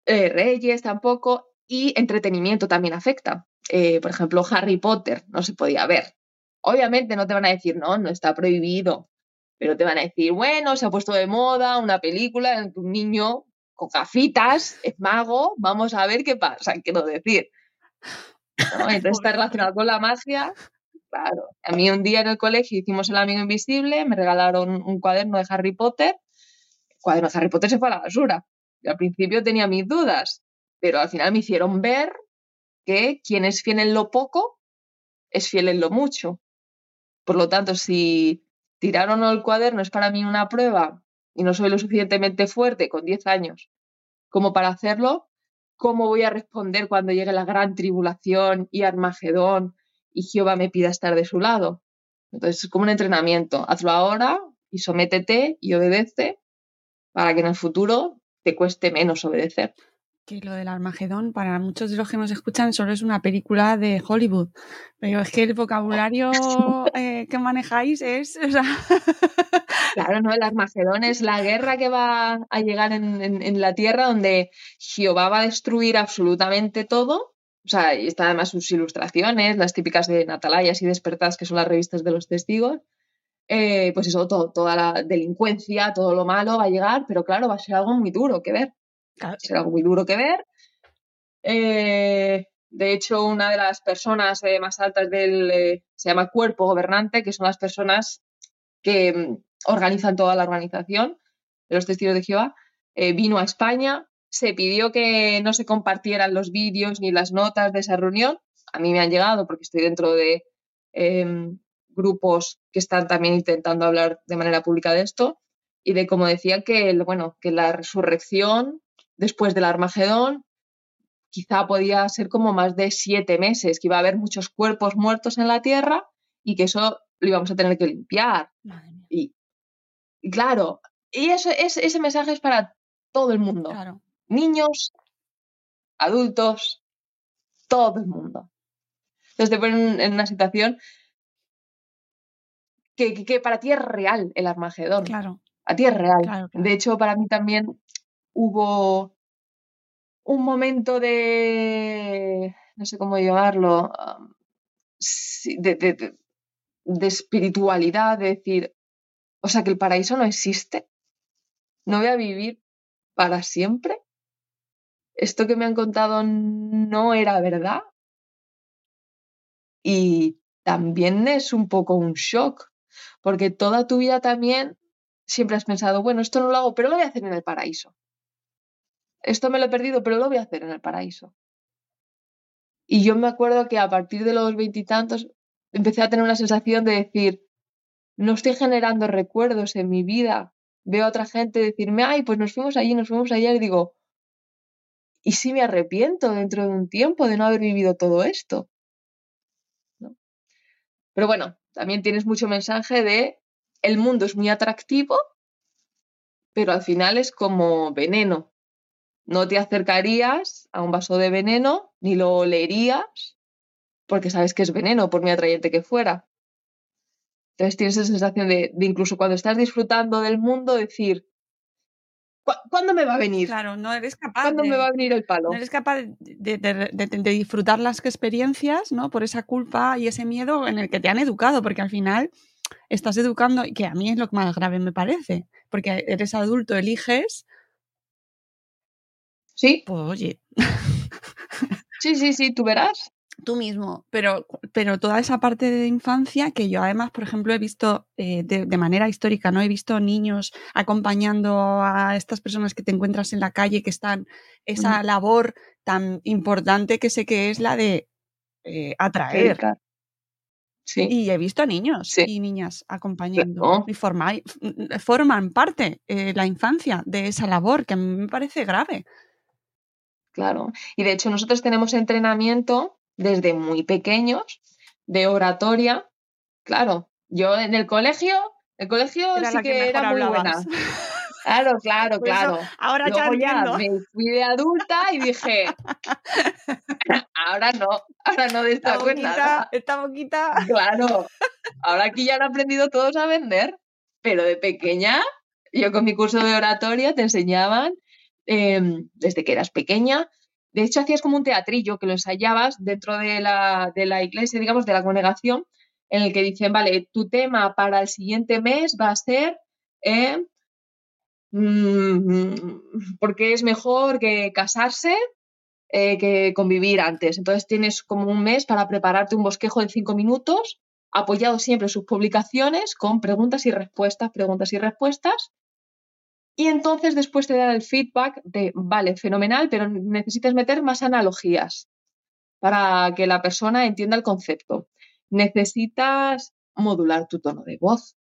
eh, Reyes tampoco y entretenimiento también afecta. Eh, por ejemplo, Harry Potter no se podía ver. Obviamente no te van a decir, no, no está prohibido, pero te van a decir, bueno, se ha puesto de moda una película en un niño con gafitas, es mago, vamos a ver qué pasa, quiero decir. Entonces está relacionado con la magia Claro. A mí un día en el colegio hicimos El Amigo Invisible, me regalaron un cuaderno de Harry Potter. El cuaderno de Harry Potter se fue a la basura. Al principio tenía mis dudas, pero al final me hicieron ver que quien es fiel en lo poco es fiel en lo mucho. Por lo tanto, si tiraron el cuaderno es para mí una prueba y no soy lo suficientemente fuerte con 10 años como para hacerlo, ¿cómo voy a responder cuando llegue la gran tribulación y Armagedón y Jehová me pida estar de su lado. Entonces es como un entrenamiento. Hazlo ahora y sométete y obedece para que en el futuro te cueste menos obedecer. Que lo del Armagedón, para muchos de los que nos escuchan, solo es una película de Hollywood. Pero es que el vocabulario eh, que manejáis es. Claro, no, el Armagedón es la guerra que va a llegar en la tierra donde Jehová va a destruir absolutamente todo o sea, y está además sus ilustraciones, las típicas de Natalayas y Despertadas, que son las revistas de los testigos. Eh, pues eso, toda la delincuencia, todo lo malo va a llegar, pero claro, va a ser algo muy duro que ver. Va a ser algo muy duro que ver. Eh, de hecho, una de las personas eh, más altas del, se llama cuerpo gobernante, que son las personas que mm, organizan toda la organización de los testigos de Jehová, vino a España se pidió que no se compartieran los vídeos ni las notas de esa reunión. A mí me han llegado porque estoy dentro de em, grupos que están también intentando hablar de manera pública de esto y de cómo decían que, bueno, que la resurrección después del Armagedón quizá podía ser como más de siete meses, que iba a haber muchos cuerpos muertos en la tierra y que eso lo íbamos a tener que limpiar. Y, claro, y eso, ese mensaje es para todo el mundo. Claro niños, adultos, todo el mundo. Entonces te ponen en una situación que, para ti es real el Armagedón. Claro. A ti es real. De hecho, para mí también hubo un momento de, no sé cómo llamarlo, um, de, de, espiritualidad, de decir, o sea, que el paraíso no existe. No voy a vivir para siempre esto que me han contado no era verdad. Y también es un poco un shock, porque toda tu vida también siempre has pensado, bueno, esto no lo hago, pero lo voy a hacer en el paraíso. Esto me lo he perdido, pero lo voy a hacer en el paraíso. Y yo me acuerdo que a partir de los veintitantos empecé a tener una sensación de decir, no estoy generando recuerdos en mi vida. Veo a otra gente decirme, ay, pues nos fuimos allí, nos fuimos allá, y digo, ¿Y si me arrepiento dentro de un tiempo de no haber vivido todo esto? Pero bueno, también tienes mucho mensaje de el mundo es muy atractivo, pero al final es como veneno. No te acercarías a un vaso de veneno ni lo olerías porque sabes que es veneno, por muy atrayente que fuera. Entonces tienes esa sensación de, de incluso cuando estás disfrutando del mundo, decir, ¿Cuándo me va a venir? Claro, no eres capaz. ¿Cuándo de, me va a venir el palo? No eres capaz de, de, disfrutar las experiencias, ¿no? Por esa culpa y ese miedo en el que te han educado, porque al final estás educando, que a mí es lo que más grave me parece, porque eres adulto, eliges. Sí. Pues oye. Sí, sí, sí, tú verás tú mismo, pero, pero toda esa parte de infancia que yo además, por ejemplo, he visto eh, de, de, manera histórica, ¿no? He visto niños acompañando a estas personas que te encuentras en la calle que están, esa labor tan importante que sé que es la de eh, atraer. Sí. Y he visto niños sí. y niñas acompañando y forma, forman parte eh, la infancia de esa labor que a mí me parece grave. Claro. Y de hecho nosotros tenemos entrenamiento desde muy pequeños de oratoria. Claro, yo en el colegio, el colegio era sí que, que era muy hablabas. buena. Claro, claro, eso, claro. ahora Luego ya, ya me fui de adulta y dije, ahora no, ahora no de esta nada. esta boquita. Claro, ahora aquí ya han aprendido todos a vender, pero de pequeña, yo con mi curso de oratoria te enseñaban, eh, desde que eras pequeña, de hecho, hacías como un teatrillo que lo ensayabas dentro de la, de la iglesia, digamos, de la congregación, en el que dicen, vale, tu tema para el siguiente mes va a ser eh, mmm, porque es mejor que casarse eh, que convivir antes. Entonces tienes como un mes para prepararte un bosquejo de cinco minutos, apoyado siempre sus publicaciones con preguntas y respuestas, preguntas y respuestas. Y entonces después te dan el feedback de, vale, fenomenal, pero necesitas meter más analogías para que la persona entienda el concepto. Necesitas modular tu tono de voz,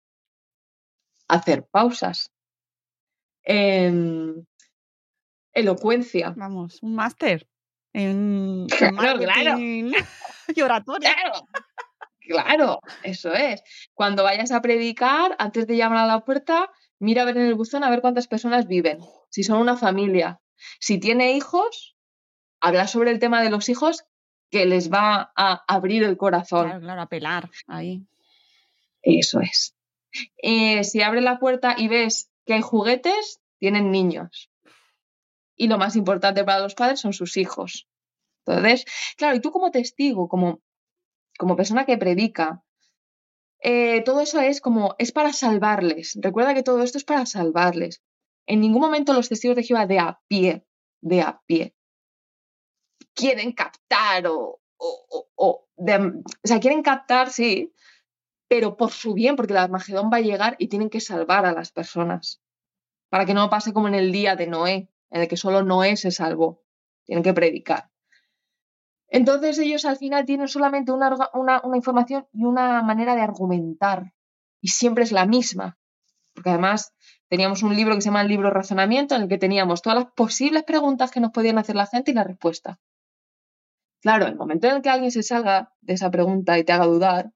hacer pausas, eh, elocuencia. Vamos, un máster en, Claro, claro. y oratoria. Claro, claro, eso es. Cuando vayas a predicar, antes de llamar a la puerta, mira a ver en el buzón a ver cuántas personas viven, si son una familia. Si tiene hijos, habla sobre el tema de los hijos que les va a abrir el corazón. Claro, claro, apelar ahí. Eso es. Eh, si abre la puerta y ves que hay juguetes, tienen niños. Y lo más importante para los padres son sus hijos. Entonces, claro, y tú como testigo, como, como persona que predica, eh, todo eso es como, es para salvarles. Recuerda que todo esto es para salvarles. En ningún momento los testigos de Jehová de a pie, de a pie, quieren captar o, o, o, o, o sea, quieren captar, sí, pero por su bien, porque el Armagedón va a llegar y tienen que salvar a las personas. Para que no pase como en el día de Noé, en el que solo Noé se salvó. Tienen que predicar. Entonces ellos al final tienen solamente una, información y una manera de argumentar. Y siempre es la misma. Porque además teníamos un libro que se llama el libro razonamiento, en el que teníamos todas las posibles preguntas que nos podían hacer la gente y la respuesta. Claro, el momento en el que alguien se salga de esa pregunta y te haga dudar,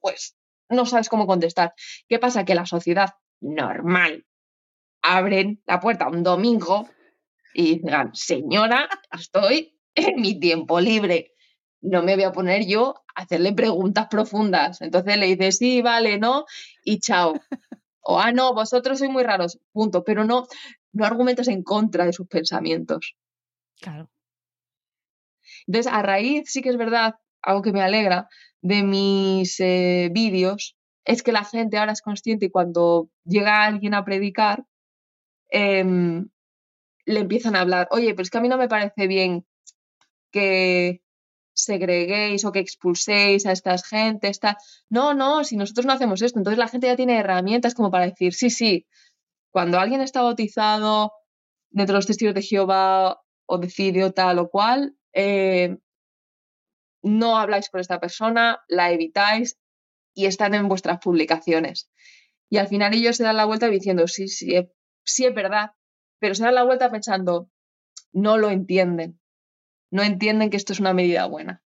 pues no sabes cómo contestar. ¿Qué pasa? Que la sociedad normal abren la puerta un domingo y digan, señora, estoy en mi tiempo libre. No me voy a poner yo a hacerle preguntas profundas. Entonces le dice, sí, vale, no, y chao. O, ah, no, vosotros sois muy raros, punto. Pero no, no argumentos en contra de sus pensamientos. Claro. Entonces, a raíz, sí que es verdad, algo que me alegra de mis eh, vídeos, es que la gente ahora es consciente y cuando llega alguien a predicar, eh, le empiezan a hablar, oye, pero es que a mí no me parece bien que segreguéis o que expulséis a estas gente, esta... no, no, si nosotros no hacemos esto, entonces la gente ya tiene herramientas como para decir, sí, sí, cuando alguien está bautizado dentro de los testigos de Jehová o decidió tal o cual, eh, no habláis con esta persona, la evitáis y están en vuestras publicaciones. Y al final ellos se dan la vuelta diciendo, sí, sí, sí es verdad, pero se dan la vuelta pensando, no lo entienden, no entienden que esto es una medida buena.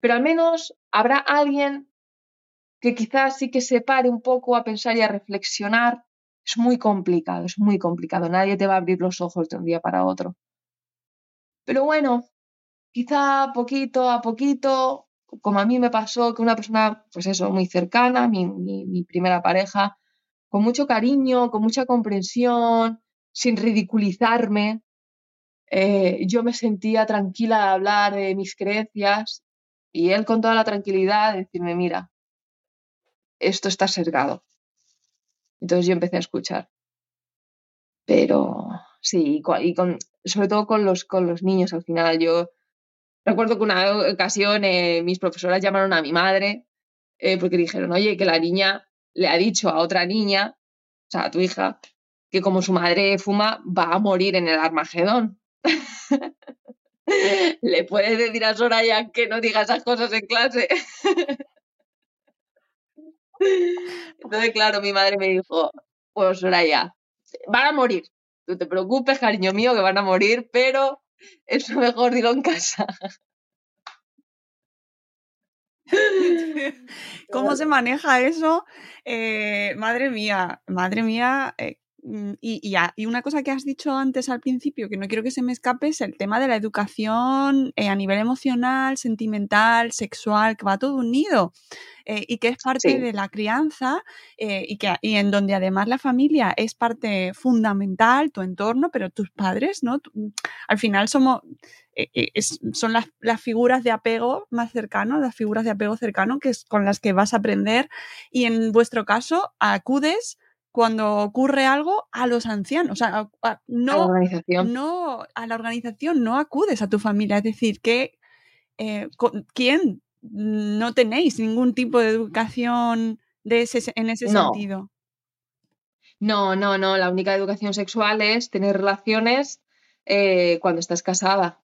Pero al menos habrá alguien que quizás sí que se pare un poco a pensar y a reflexionar. Es muy complicado, es muy complicado. Nadie te va a abrir los ojos de un día para otro. Pero bueno, quizá poquito a poquito, como a mí me pasó que una persona, pues eso, muy cercana, mi, primera pareja, con mucho cariño, con mucha comprensión, sin ridiculizarme. Eh, yo me sentía tranquila de hablar de mis creencias y él con toda la tranquilidad de decirme, mira, esto está sesgado. Entonces yo empecé a escuchar. Pero sí, y con, sobre todo con los, con los niños al final. Yo recuerdo que una ocasión eh, mis profesoras llamaron a mi madre eh, porque dijeron, oye, que la niña le ha dicho a otra niña, o sea, a tu hija, que como su madre fuma, va a morir en el Armagedón. Le puedes decir a Soraya que no diga esas cosas en clase. Entonces, claro, mi madre me dijo, pues Soraya, van a morir. No te preocupes, cariño mío, que van a morir, pero es mejor dilo en casa. ¿Cómo se maneja eso? Eh, madre mía, madre mía. Eh, mm, y, y, una cosa que has dicho antes al principio, que no quiero que se me escape, es el tema de la educación eh, a nivel emocional, sentimental, sexual, que va todo unido. y que es parte de la crianza y, que, y en donde además la familia es parte fundamental, tu entorno, pero tus padres, ¿no? Al final somos, eh, eh, son las, figuras de apego más cercanas, las figuras de apego cercano que es con las que vas a aprender y en vuestro caso acudes cuando ocurre algo a los ancianos, o no, a la organización. no a la organización, no acudes a tu familia, es decir, que eh, ¿quién no tenéis ningún tipo de educación de ese, en ese sentido? No, no, no. La única educación sexual es tener relaciones cuando estás casada.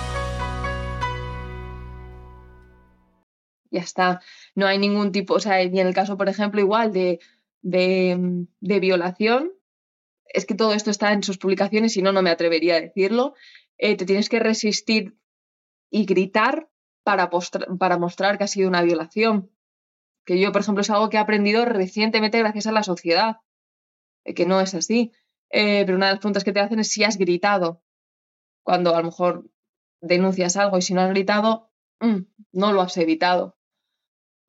Ya está. No hay ningún tipo, o sea, y en el caso, por ejemplo, igual de, de, violación, es que todo esto está en sus publicaciones y no, no me atrevería a decirlo. Eh, te tienes que resistir y gritar para, para mostrar que ha sido una violación. Que yo, por ejemplo, es algo que he aprendido recientemente gracias a la sociedad, eh, que no es así. Eh, pero una de las preguntas que te hacen es si has gritado. Cuando a lo mejor denuncias algo y si no has gritado, mm, no lo has evitado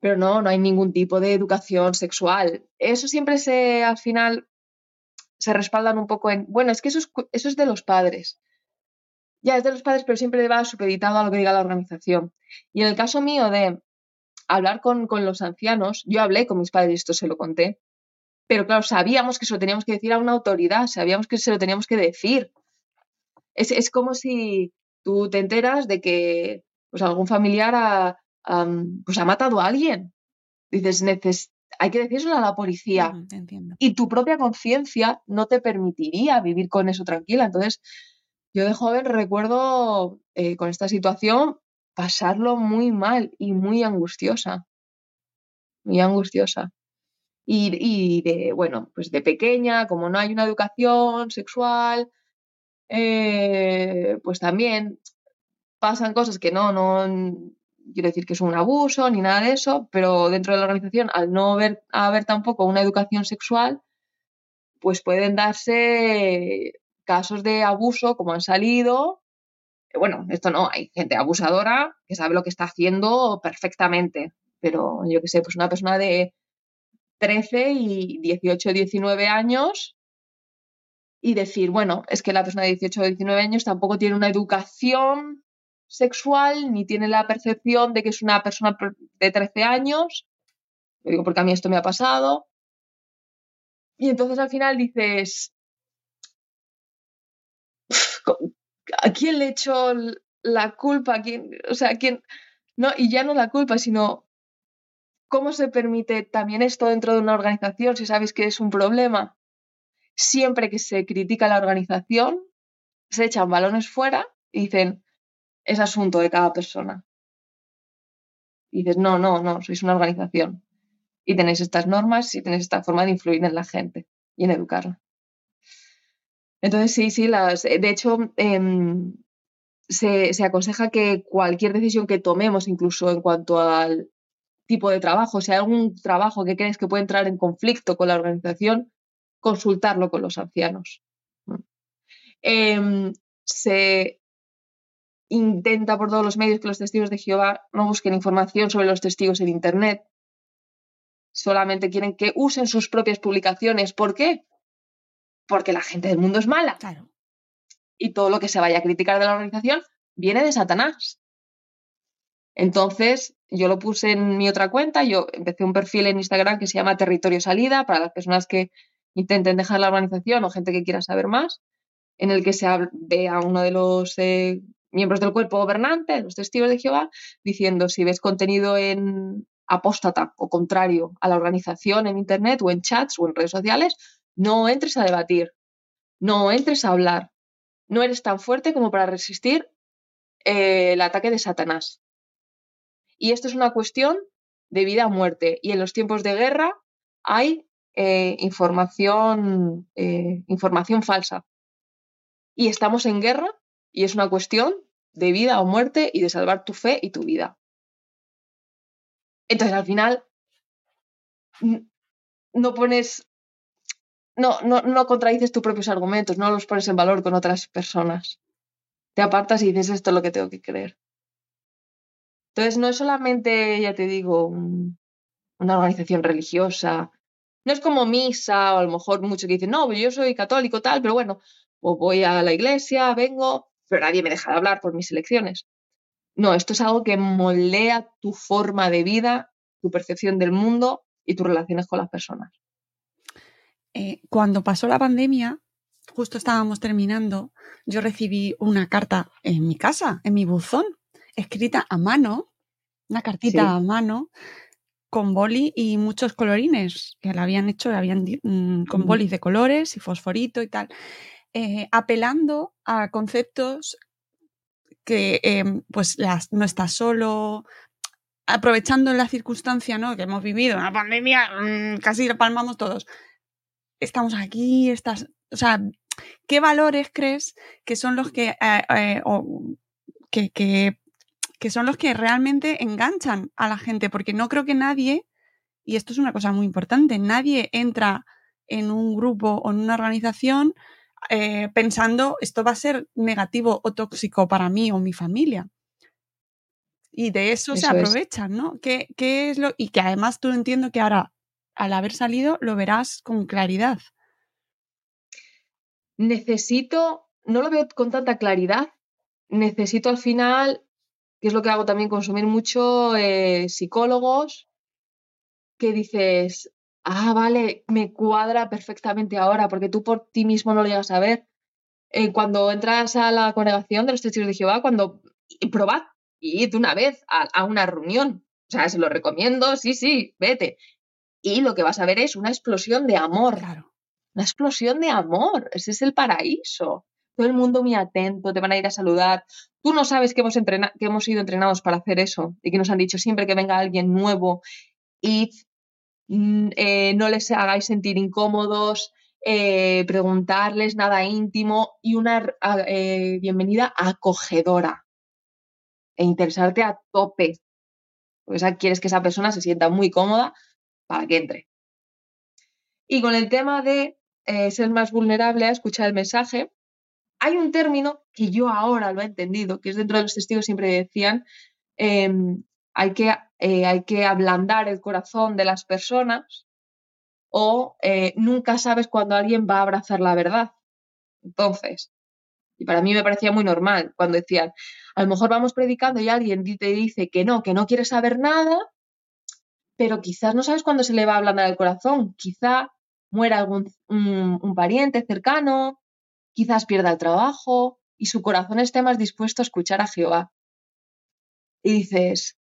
pero no, no hay ningún tipo de educación sexual. Eso siempre se, al final, se respaldan un poco en, bueno, es que eso es, eso es de los padres. Ya, es de los padres, pero siempre va supeditado a lo que diga la organización. Y en el caso mío de hablar con, los ancianos, yo hablé con mis padres y esto se lo conté, pero claro, sabíamos que se lo teníamos que decir a una autoridad, sabíamos que se lo teníamos que decir. Es, es como si tú te enteras de que pues, algún familiar ha, pues ha matado a alguien. Dices, hay que decírselo a la policía. y tu propia conciencia no te permitiría vivir con eso tranquila. Entonces, yo de joven recuerdo eh, con esta situación pasarlo muy mal y muy angustiosa. Muy angustiosa. Y, de, bueno, pues de pequeña, como no hay una educación sexual, eh, pues también pasan cosas que no, no, quiero decir que es un abuso ni nada de eso, pero dentro de la organización, al no haber, haber tampoco una educación sexual, pues pueden darse casos de abuso como han salido. Bueno, esto no, hay gente abusadora que sabe lo que está haciendo perfectamente, pero yo que sé, pues una persona de 13 y 18, 19 años y decir, bueno, es que la persona de 18 o 19 años tampoco tiene una educación sexual ni tiene la percepción de que es una persona de 13 años. Digo porque a mí esto me ha pasado. Y entonces al final dices, ¿a quién le echo la culpa? ¿A quién, o sea, quién? No, y ya no la culpa, sino cómo se permite también esto dentro de una organización si sabes que es un problema. Siempre que se critica la organización, se echan balones fuera y dicen, es asunto de cada persona. Y dices, no, no, no, sois una organización. Y tenéis estas normas y tenéis esta forma de influir en la gente y en educarla. Entonces, sí, sí, las, de hecho, em, se, se, aconseja que cualquier decisión que tomemos, incluso en cuanto al tipo de trabajo, si hay algún trabajo que crees que puede entrar en conflicto con la organización, consultarlo con los ancianos. Eh, se intenta por todos los medios que los testigos de Jehová no busquen información sobre los testigos en Internet. Solamente quieren que usen sus propias publicaciones. ¿Por qué? Porque la gente del mundo es mala. Claro. Y todo lo que se vaya a criticar de la organización viene de Satanás. Entonces, yo lo puse en mi otra cuenta, yo empecé un perfil en Instagram que se llama Territorio Salida para las personas que intenten dejar la organización o gente que quiera saber más, en el que se ve a uno de los eh, miembros del cuerpo gobernante, los testigos de Jehová, diciendo si ves contenido en apóstata o contrario a la organización en Internet o en chats o en redes sociales, no entres a debatir, no entres a hablar, no eres tan fuerte como para resistir eh, el ataque de Satanás. Y esto es una cuestión de vida o muerte. Y en los tiempos de guerra hay eh, información, eh, información falsa. Y estamos en guerra y es una cuestión de vida o muerte y de salvar tu fe y tu vida. Entonces, al final, no pones, no, no, no contradices tus propios argumentos, no los pones en valor con otras personas. Te apartas y dices, esto es lo que tengo que creer. Entonces, no es solamente, ya te digo, una organización religiosa, no es como misa o a lo mejor muchos que dicen, no, yo soy católico tal, pero bueno, o voy a la iglesia, vengo, pero nadie me deja de hablar por mis elecciones. No, esto es algo que moldea tu forma de vida, tu percepción del mundo y tus relaciones con las personas. Eh, cuando pasó la pandemia, justo estábamos terminando, yo recibí una carta en mi casa, en mi buzón, escrita a mano, una cartita Sí. a mano, con boli y muchos colorines que la habían hecho, la habían mm, con bolis de colores y fosforito y tal, eh, apelando a conceptos que em, pues las, no estás solo, aprovechando la circunstancia ¿no? que hemos vivido, una pandemia, mm, casi la palmamos todos. Estamos aquí, estás, o sea, ¿qué valores crees que son los eh, eh, que, que, que son los que realmente enganchan a la gente? Porque no creo que nadie, y esto es una cosa muy importante, nadie entra en un grupo o en una organización eh, pensando esto va a ser negativo o tóxico para mí o mi familia. Y de eso, se es. aprovechan, ¿no? ¿Qué, qué es lo, y que además tú entiendo que ahora, al haber salido, lo verás con claridad. Necesito, no lo veo con tanta claridad, necesito al final, que es lo que hago también, consumir mucho eh, psicólogos, que dices, ah, vale, me cuadra perfectamente ahora, porque tú por ti mismo no lo llegas a ver. Eh, cuando entras a la congregación de los testigos de Jehová, cuando probad id una vez a, a una reunión. O sea, se lo recomiendo, sí, sí, vete. Y lo que vas a ver es una explosión de amor. Claro. Una explosión de amor. Ese es el paraíso. Todo el mundo muy atento, te van a ir a saludar. Tú no sabes que hemos, que hemos sido entrenados para hacer eso y que nos han dicho siempre que venga alguien nuevo, id, eh, no les hagáis sentir incómodos, eh, preguntarles nada íntimo y una eh, bienvenida acogedora e interesarte a tope. Porque quieres que esa persona se sienta muy cómoda para que entre. Y con el tema de ser más vulnerable a escuchar el mensaje, hay un término que yo ahora lo he entendido, que es dentro de los testigos siempre decían, em, hay, que, eh, hay que ablandar el corazón de las personas o eh, nunca sabes cuándo alguien va a abrazar la verdad. Entonces, y para mí me parecía muy normal cuando decían, a lo mejor vamos predicando y alguien te dice que no, que no quiere saber nada, pero quizás no sabes cuándo se le va a ablandar el corazón. Quizá muera algún un pariente cercano, quizás pierda el trabajo y su corazón esté más dispuesto a escuchar a Jehová. Y dices,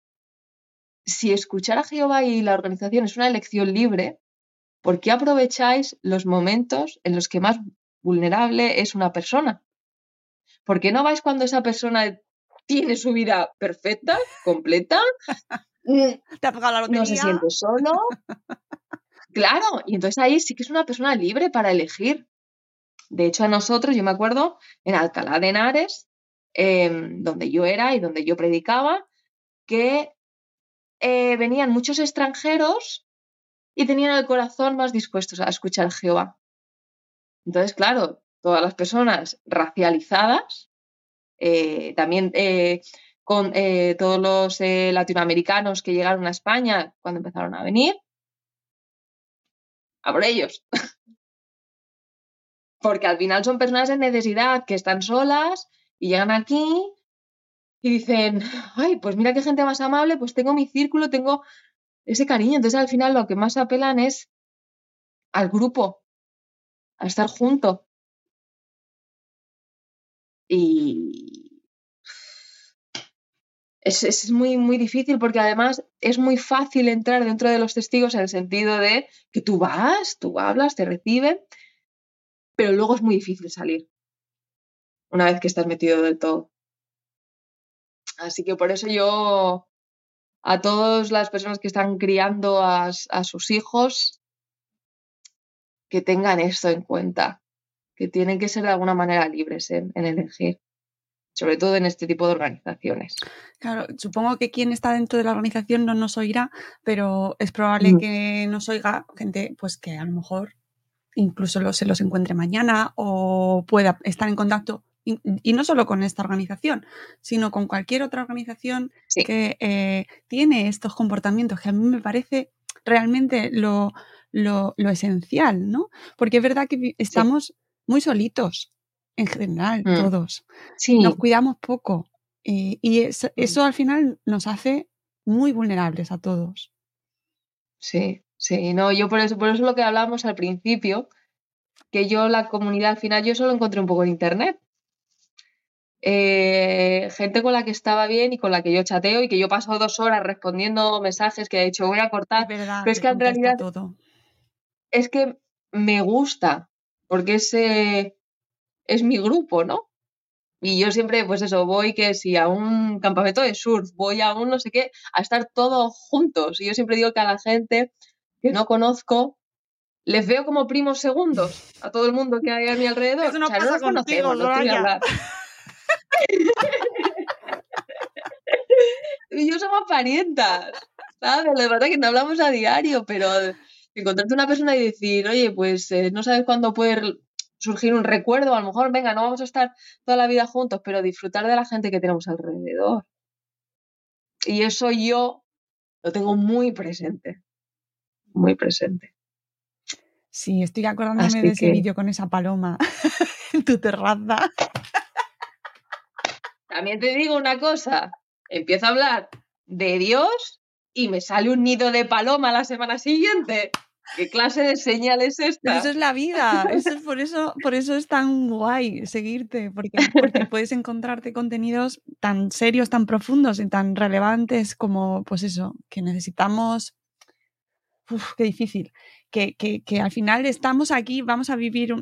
si escuchar a Jehová y la organización es una elección libre, ¿por qué aprovecháis los momentos en los que más vulnerable es una persona? ¿Por qué no vais cuando esa persona tiene su vida perfecta, completa? mm, Te ha tocado la no se lotería. siente solo. Claro, y entonces ahí sí que es una persona libre para elegir. De hecho, a nosotros, yo me acuerdo, en Alcalá de Henares, em, donde yo era y donde yo predicaba, que eh, venían muchos extranjeros y tenían el corazón más dispuestos a escuchar a Jehová. Entonces, claro, todas las personas racializadas, eh, también eh, con todos los latinoamericanos que llegaron a España cuando empezaron a venir, a por ellos. Porque al final son personas de necesidad que están solas y llegan aquí y dicen, ay, pues mira qué gente más amable, pues tengo mi círculo, tengo ese cariño. Entonces al final lo que más apelan es al grupo, a estar junto. Y es, es, muy, muy difícil porque además es muy fácil entrar dentro de los testigos en el sentido de que tú vas, tú hablas, te reciben, pero luego es muy difícil salir una vez que estás metido del todo. Así que por eso yo a todas las personas que están criando a, sus hijos, que tengan esto en cuenta, que tienen que ser de alguna manera libres en, elegir, sobre todo en este tipo de organizaciones. Claro, supongo que quien está dentro de la organización no nos oirá, pero es probable mm. que nos oiga gente pues que a lo mejor incluso se los encuentre mañana o pueda estar en contacto y, no solo con esta organización, sino con cualquier otra organización que eh, tiene estos comportamientos, que a mí me parece realmente lo, esencial, ¿no? Porque es verdad que estamos muy solitos, en general, mm. todos. Nos cuidamos poco. y mm. eso, al final nos hace muy vulnerables a todos. Sí, sí, no, yo por eso, por eso lo que hablábamos al principio, que yo la comunidad al final yo solo encontré un poco en internet. Eh, gente con la que estaba bien y con la que yo chateo y que yo paso dos horas respondiendo mensajes que he dicho voy a cortar. pero es que en realidad todo. es que me gusta porque ese es mi grupo, ¿no? Y yo siempre, pues eso, voy que si a un campamento de surf, voy a un no sé qué, a estar todos juntos. Y yo siempre digo que a la gente que no conozco, les veo como primos segundos a todo el mundo que hay a mi alrededor. Eso no pasa no contigo, no y yo somos parientas, ¿sabes? La verdad que no hablamos a diario, pero encontrarte una persona y decir, oye, pues eh, no sabes cuándo puede surgir un recuerdo, a lo mejor, venga, no vamos a estar toda la vida juntos, pero disfrutar de la gente que tenemos alrededor. Y eso yo lo tengo muy presente, muy presente. Sí, estoy acordándome de ese vídeo con esa paloma en tu terraza. También te digo una cosa, empiezo a hablar de Dios y me sale un nido de paloma la semana siguiente. ¿Qué clase de señal es esta? eso es la vida. Eso es por, eso, por eso es tan guay seguirte, porque, porque, puedes encontrarte contenidos tan serios, tan profundos y tan relevantes como, pues eso, que necesitamos. Uf, qué difícil que, que, al final estamos aquí, vamos a vivir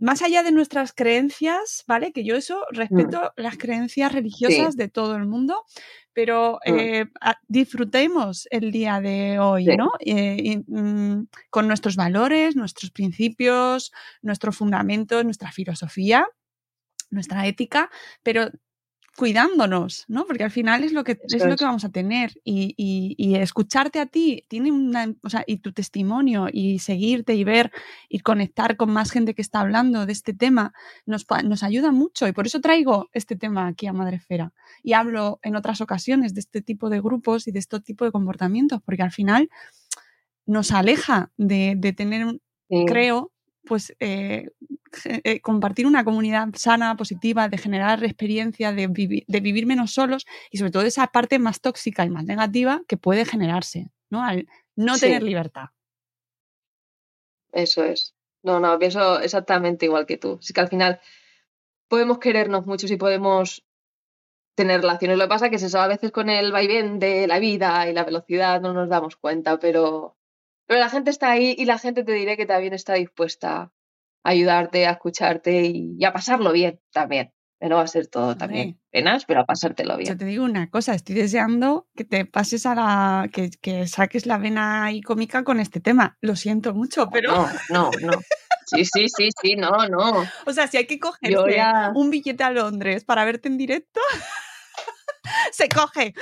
más allá de nuestras creencias, ¿vale? Que yo eso mm. respeto las creencias religiosas de todo el mundo, pero mm. eh, disfrutemos el día de hoy, ¿no? Eh, mm, con nuestros valores, nuestros principios, nuestros fundamentos, nuestra filosofía, nuestra ética, pero cuidándonos, ¿no? Porque al final es lo que, es, lo que vamos a tener. Y, y, escucharte a ti tiene una, o sea, y tu testimonio y seguirte y ver y conectar con más gente que está hablando de este tema nos, nos ayuda mucho. Y por eso traigo este tema aquí a Madrefera. Y hablo en otras ocasiones de este tipo de grupos y de este tipo de comportamientos porque al final nos aleja de, de tener, creo, pues eh, eh, compartir una comunidad sana, positiva, de generar experiencia, de, de, vivir menos solos y sobre todo esa parte más tóxica y más negativa que puede generarse, ¿no? Al no tener libertad. Eso es. No, no, pienso exactamente igual que tú. Así que al final podemos querernos mucho y podemos tener relaciones. Lo que pasa es que eso, a veces con el vaivén de la vida y la velocidad no nos damos cuenta, pero pero la gente está ahí y la gente te diré que también está dispuesta a ayudarte, a escucharte y, a pasarlo bien también. Que no va a ser todo también penas, pero a pasártelo bien. Yo te digo una cosa, estoy deseando que te pases a la. que, saques la vena y cómica con este tema. Lo siento mucho, pero. No, no, no. Sí, sí, sí, sí, no, no. O sea, si hay que cogerse Yo ya- un billete a Londres para verte en directo, se coge.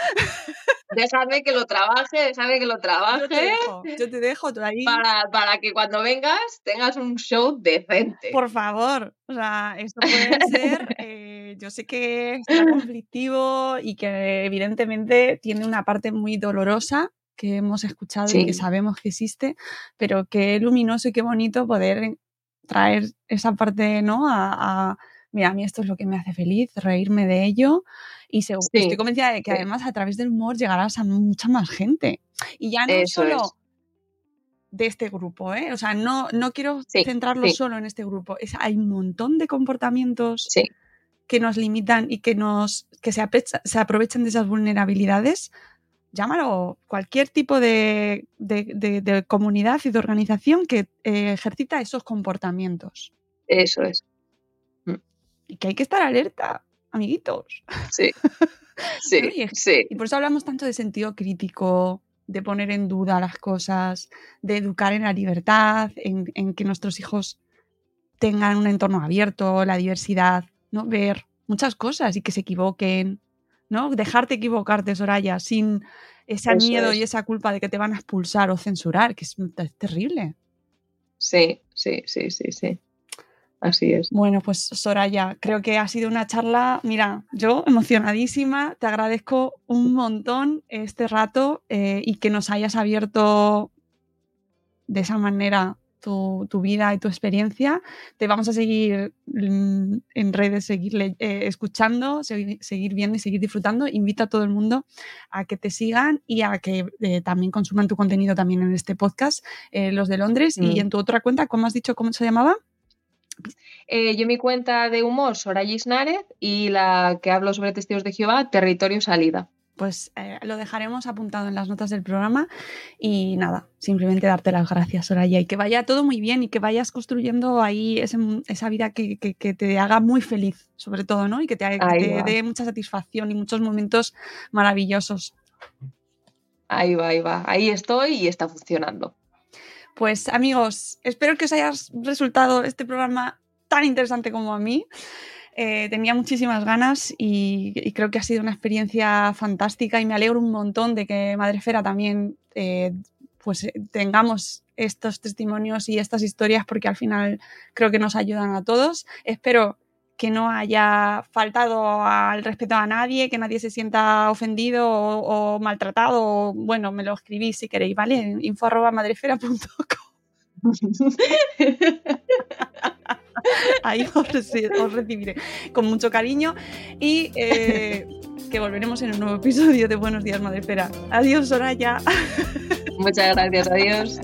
Déjame que lo trabaje, déjame que lo trabaje. Yo te dejo, yo te dejo tú ahí. Para, para que cuando vengas tengas un show decente. Por favor, o sea, esto puede ser, eh, yo sé que está conflictivo y que evidentemente tiene una parte muy dolorosa que hemos escuchado y que sabemos que existe, pero qué luminoso y qué bonito poder traer esa parte, ¿no? A, a, mira, a mí esto es lo que me hace feliz, reírme de ello y se- Sí, estoy convencida de que sí. además a través del humor llegarás a mucha más gente. Y ya no Eso solo es. de este grupo, ¿eh? O sea, no, no quiero Sí, centrarlo solo en este grupo. Es, hay un montón de comportamientos que nos limitan y que nos que se, apecha- se aprovechan de esas vulnerabilidades. Llámalo cualquier tipo de, de- de- de comunidad y de organización que eh, ejercita esos comportamientos. Eso es. Y que hay que estar alerta, amiguitos. Sí. Sí, ¿no? Y, sí. y por eso hablamos tanto de sentido crítico, de poner en duda las cosas, de educar en la libertad, en, en que nuestros hijos tengan un entorno abierto, la diversidad, ¿no? Ver muchas cosas y que se equivoquen, ¿no? Dejarte equivocarte, Soraya, sin ese Eso miedo es. y esa culpa de que te van a expulsar o censurar, que es, es terrible. Sí, sí, sí, sí, sí. Así es. Bueno, pues Soraya, creo que ha sido una charla, mira, yo emocionadísima, te agradezco un montón este rato eh, y que nos hayas abierto de esa manera tu, tu vida y tu experiencia. Te vamos a seguir mm, en redes, seguir eh, escuchando, seguir, seguir viendo y seguir disfrutando. Invito a todo el mundo a que te sigan y a que eh, también consuman tu contenido también en este podcast, eh, los de Londres. Mm. Y en tu otra cuenta, ¿cómo has dicho cómo se llamaba? Eh, yo mi cuenta de humor, Soraya Isnárez, y la que hablo sobre testigos de Jehová, Territorio Salida. Pues eh, lo dejaremos apuntado en las notas del programa y nada, simplemente darte las gracias, Soraya, y que vaya todo muy bien y que vayas construyendo ahí ese- esa vida que, que- que te haga muy feliz, sobre todo, ¿no? Y que te, que te dé mucha satisfacción y muchos momentos maravillosos. Ahí va, ahí va. Ahí estoy y está funcionando. Pues amigos, espero que os haya resultado este programa tan interesante como a mí. Eh, tenía muchísimas ganas y, creo que ha sido una experiencia fantástica y me alegro un montón de que Madrefera también eh, pues eh, tengamos estos testimonios y estas historias porque al final creo que nos ayudan a todos. Espero que no haya faltado al respeto a nadie, que nadie se sienta ofendido o, maltratado. bueno, me lo escribís si queréis, ¿vale? Info arroba madrefera.com. Ahí os recibiré con mucho cariño y eh, que volveremos en un nuevo episodio de Buenos Días Madrefera. Adiós, Soraya. Muchas gracias, adiós.